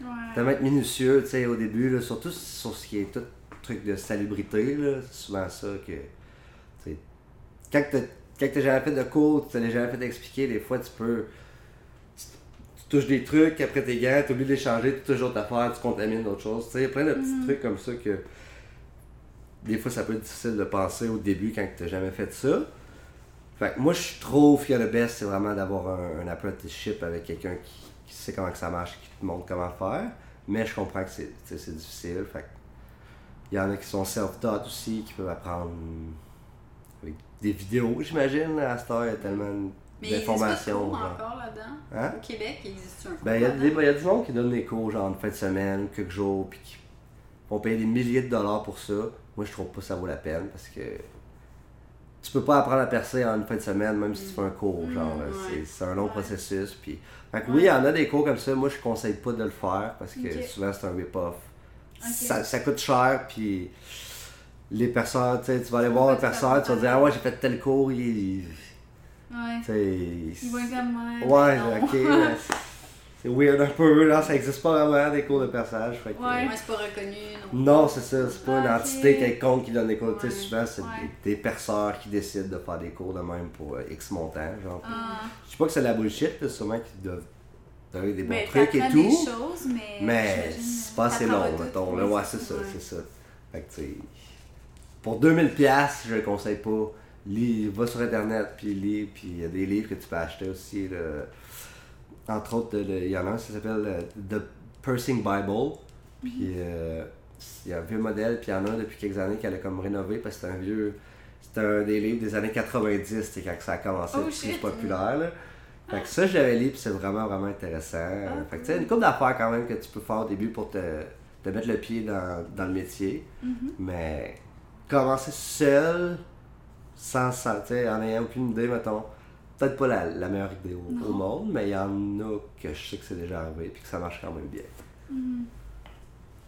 Ouais. tellement être minutieux, tu sais, au début, là, surtout sur ce qui est tout truc de salubrité, là, c'est souvent ça que, tu quand t'as, quand t'as jamais fait de cours, tu t'as jamais fait d'expliquer, des fois, tu peux, tu, tu touches des trucs, après tes gants, tu oublies de les changer, tu touches d'autres affaires, tu contamines d'autres choses, tu sais, plein de petits Mhm. trucs comme ça que, des fois, ça peut être difficile de penser au début quand t'as jamais fait ça. Fait que moi, je trouve que le best, c'est vraiment d'avoir un, un apprenticeship avec quelqu'un qui, qui sait comment que ça marche, qui te montre comment faire. Mais je comprends que c'est, difficile. Fait il y en a qui sont self-taught aussi, qui peuvent apprendre avec des vidéos, j'imagine. À cette heure, il y a tellement Mais il d'informations. cours genre. encore là-dedans? Hein? Au Québec, il existe un cours Ben, il y, a là-dedans? des- il y a du monde qui donne des cours, genre une fin de semaine, quelques jours, puis qui vont payer des milliers de dollars pour ça. Moi, je trouve pas que ça vaut la peine parce que tu peux pas apprendre à percer en une fin de semaine, même si tu fais un cours. Genre, là. ouais. c'est, c'est un long Ouais. processus. Puis... Fait que oui, il y en a des cours comme ça. Moi, je conseille pas de le faire parce que souvent, c'est un rip-off. Ça, ça coûte cher, puis les perceurs, tu sais, tu vas aller voir un perceur, tu vas dire, ah ouais, j'ai fait tel cours, il. il- Ouais. comme ouais. Ok. mais c'est- weird un peu, là, ça existe pas vraiment des cours de perçage. Fait que, Ouais. C'est pas reconnu. Non. Non, c'est ça, c'est pas une Ah, ok. entité quelconque qui donne des cours. Tu sais, Ouais. souvent, c'est Ouais. des, des perceurs qui décident de faire des cours de même pour euh, X montant. Genre. Ah. Je sais pas que c'est de la bullshit, là, sûrement qu'ils doivent donner des bons Ben, trucs et tout. des choses, mais. Mais j'imagine, c'est pas assez long, mettons. Là, ouais, c'est ça, ouais. c'est ça. Fait que, tu sais, pour 2000$, piastres, je le conseille pas. Lis, va sur Internet, puis lis, puis il y a des livres que tu peux acheter aussi. là. Entre autres, il y en a un, ça s'appelle euh, The Pursing Bible. Puis euh, il y a un vieux modèle, puis il y en a un depuis quelques années qu'elle a comme rénové parce que c'est un vieux. C'était un des livres des années 90, c'est quand ça a commencé à Oh, être populaire. Là. Fait que ça, je l'avais lu, puis c'est vraiment, vraiment intéressant. fait que tu sais, une couple d'affaires quand même que tu peux faire au début pour te, te mettre le pied dans, dans le métier. Mhm. Mais commencer seul, sans, sans tu sais, en ayant aucune idée, mettons. Peut-être pas la, la meilleure idée au, monde, mais il y en a que je sais que c'est déjà arrivé puis que ça marche quand même bien. Mhm.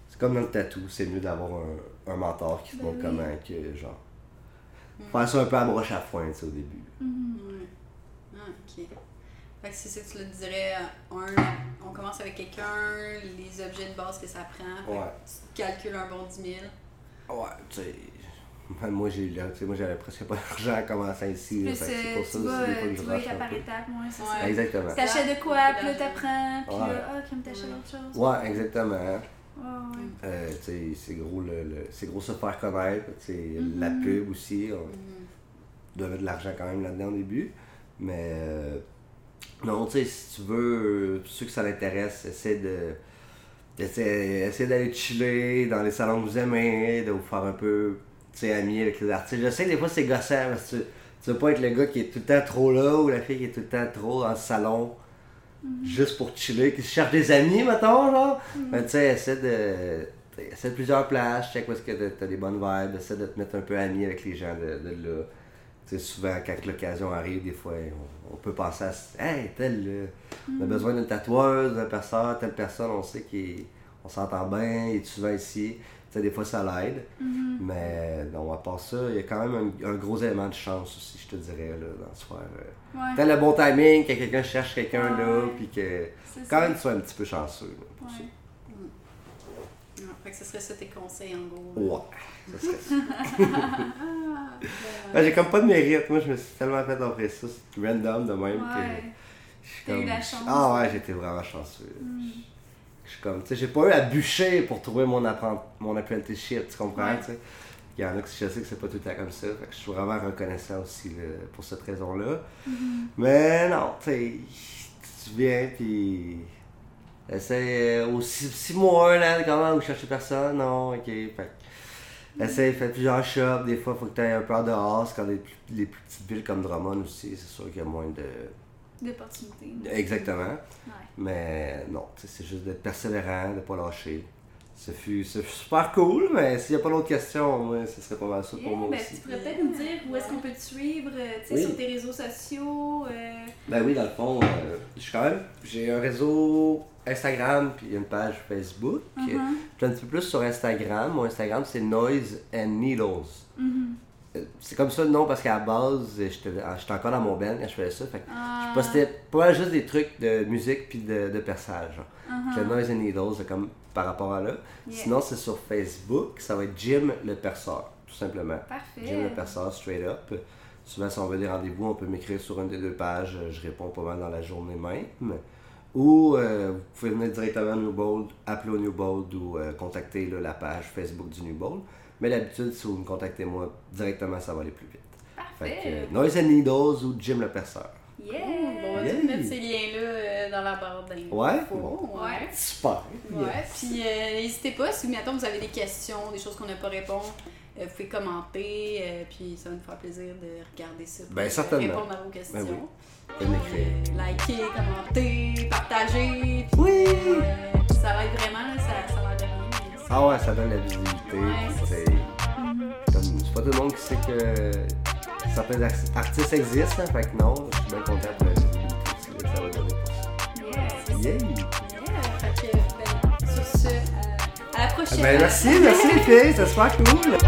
C'est comme dans le tatou, c'est mieux d'avoir un, un mentor qui te Ben montre oui. comment que genre. Mm. Faire ça un peu à broche à foin, au début. Ouais. Ah, ok. Fait que c'est ça que tu le dirais. Un, on commence avec quelqu'un, les objets de base que ça prend. Ouais. Tu calcules un bon 10 000. Ouais, tu sais. Même Moi, j'ai, là, tu sais, moi, j'avais presque pas d'argent à commencer ici. c'est pour ça que tu vas par peu. étape, ouais, c'est Ouais. ça. Exactement. T'achètes de quoi, puis là t'apprends, puis Ouais. là, ah, comme t'achètes autre chose. Ouais, exactement. Ouais, ouais. Euh, tu sais, c'est gros, le, le- c'est gros se faire connaître. tu sais, La pub aussi, on Mhm. doit mettre de l'argent quand même là-dedans au début. Mais euh, non, tu sais, si tu veux, ceux que ça l'intéresse, essaie de. Essaie, essaie d'aller chiller dans les salons que vous aimez, de vous faire un peu, tu sais, ami avec les artistes. Je sais que des fois c'est gossant parce que tu, tu veux pas être le gars qui est tout le temps trop là ou la fille qui est tout le temps trop dans le salon juste pour chiller, qui se cherche des amis, mettons, genre. Mais tu sais, essaie de. essaie de plusieurs places, check où est-ce que t'as- t'as des bonnes vibes, essaie de te mettre un peu ami avec les gens de, de là. Tu sais, souvent, quand l'occasion arrive, des fois, on, on peut penser à Hey, tel, euh, on a besoin d'une tatoueuse, d'un perceur, telle personne, on sait qu'on s'entend bien, il est souvent ici. Tu sais, des fois, ça l'aide. Mais non, à part ça, il y a quand même un, un gros élément de chance aussi, je te dirais, là, dans ce faire. euh, Ouais. T'as le bon timing, que quelqu'un cherche quelqu'un là, puis que C'est quand ça. même tu sois un petit peu chanceux. là, pour Ouais. Ah, fait que ce serait ça tes conseils en gros. ça. Ouais, ça serait ça. Ah, Ouais, J'ai comme pas de mérite. Moi, je me suis tellement fait offrir ça, c'est random de même Ouais. que. T'as eu la chance. Ah ouais, j'étais vraiment chanceux. Mm. Je suis comme, tu sais, j'ai pas eu à bûcher pour trouver mon, apprenti, mon apprenticeship, tu comprends, Ouais. tu sais. Il y en a qui je sais que c'est pas tout le temps comme ça. Fait que je suis vraiment reconnaissant aussi là, pour cette raison-là. Mm-hmm. Mais non, tu sais, tu viens puis. Essaye aux six, six mois, là, comment vous cherchez personne, non, ok. Fait que, essaye, fais plusieurs shops, des fois, faut que tu aies un peu en dehors, quand les, plus- les plus petites villes comme Drummond aussi, c'est sûr qu'il y a moins de. D'opportunités. Exactement. Ouais. Mais non, c'est juste d'être persévérant, de pas lâcher. Ce fut, ce fut super cool, mais s'il n'y a pas d'autres questions, moi, ce serait pas mal ça pour Yeah, moi ben, aussi. tu pourrais peut-être nous dire où est-ce qu'on peut te suivre, euh, Oui. sur tes réseaux sociaux. euh, Ben oui, dans le fond, euh, je suis quand même. J'ai un réseau Instagram puis une page Facebook. Mhm. Je suis un petit peu plus sur Instagram. Mon Instagram, c'est Noise and Needles. mhm. Euh, C'est comme ça le nom parce qu'à la base, j'étais j'étais encore dans mon band quand je faisais ça. Fait que Ah, je postais pas juste des trucs de musique puis de, de perçage. genre. mhm. Le Noise and Needles, c'est comme par rapport à là. Yeah. Sinon, c'est sur Facebook. Ça va être Jim le perceur, tout simplement. Parfait. Jim le perceur, straight up. Souvent, si on veut des rendez-vous, on peut m'écrire sur une des deux pages. euh, Je réponds pas mal dans la journée même. Ou euh, vous pouvez venir directement à New Bold, appeler au New Bold ou euh, contacter là, la page Facebook du New Bold. Mais d'habitude, si vous me contactez moi directement, ça va aller plus vite. Fait que Parfait. euh, Noise and Needles ou Jim le perceur. Yeah. Bon, on va Yeah. mettre ces liens-là euh, dans la barre d'infos. Ouais? Ouais. Ouais. Super! Ouais, Yes. puis euh, n'hésitez pas, si mettons vous avez des questions, des choses qu'on n'a pas répondu, euh, vous pouvez commenter, euh, puis ça va nous faire plaisir de regarder ça Ben, euh, certainement. répondre à vos questions. Ben oui. Euh, liker, commenter, partager, puis Oui! euh, ça va être vraiment, là, ça, ça va être bien. Ah ouais, ça donne la visibilité. Ouais, c'est pas tout le monde qui sait que certains ar- artistes existent, hein, fait que non, je suis bien content pour la visibilité que ça va donner pour ça. Yes. Yeah! Yeah, fait que, ben, sur ce, euh, à la Ah prochaine. Ben merci, merci les filles, c'est super cool!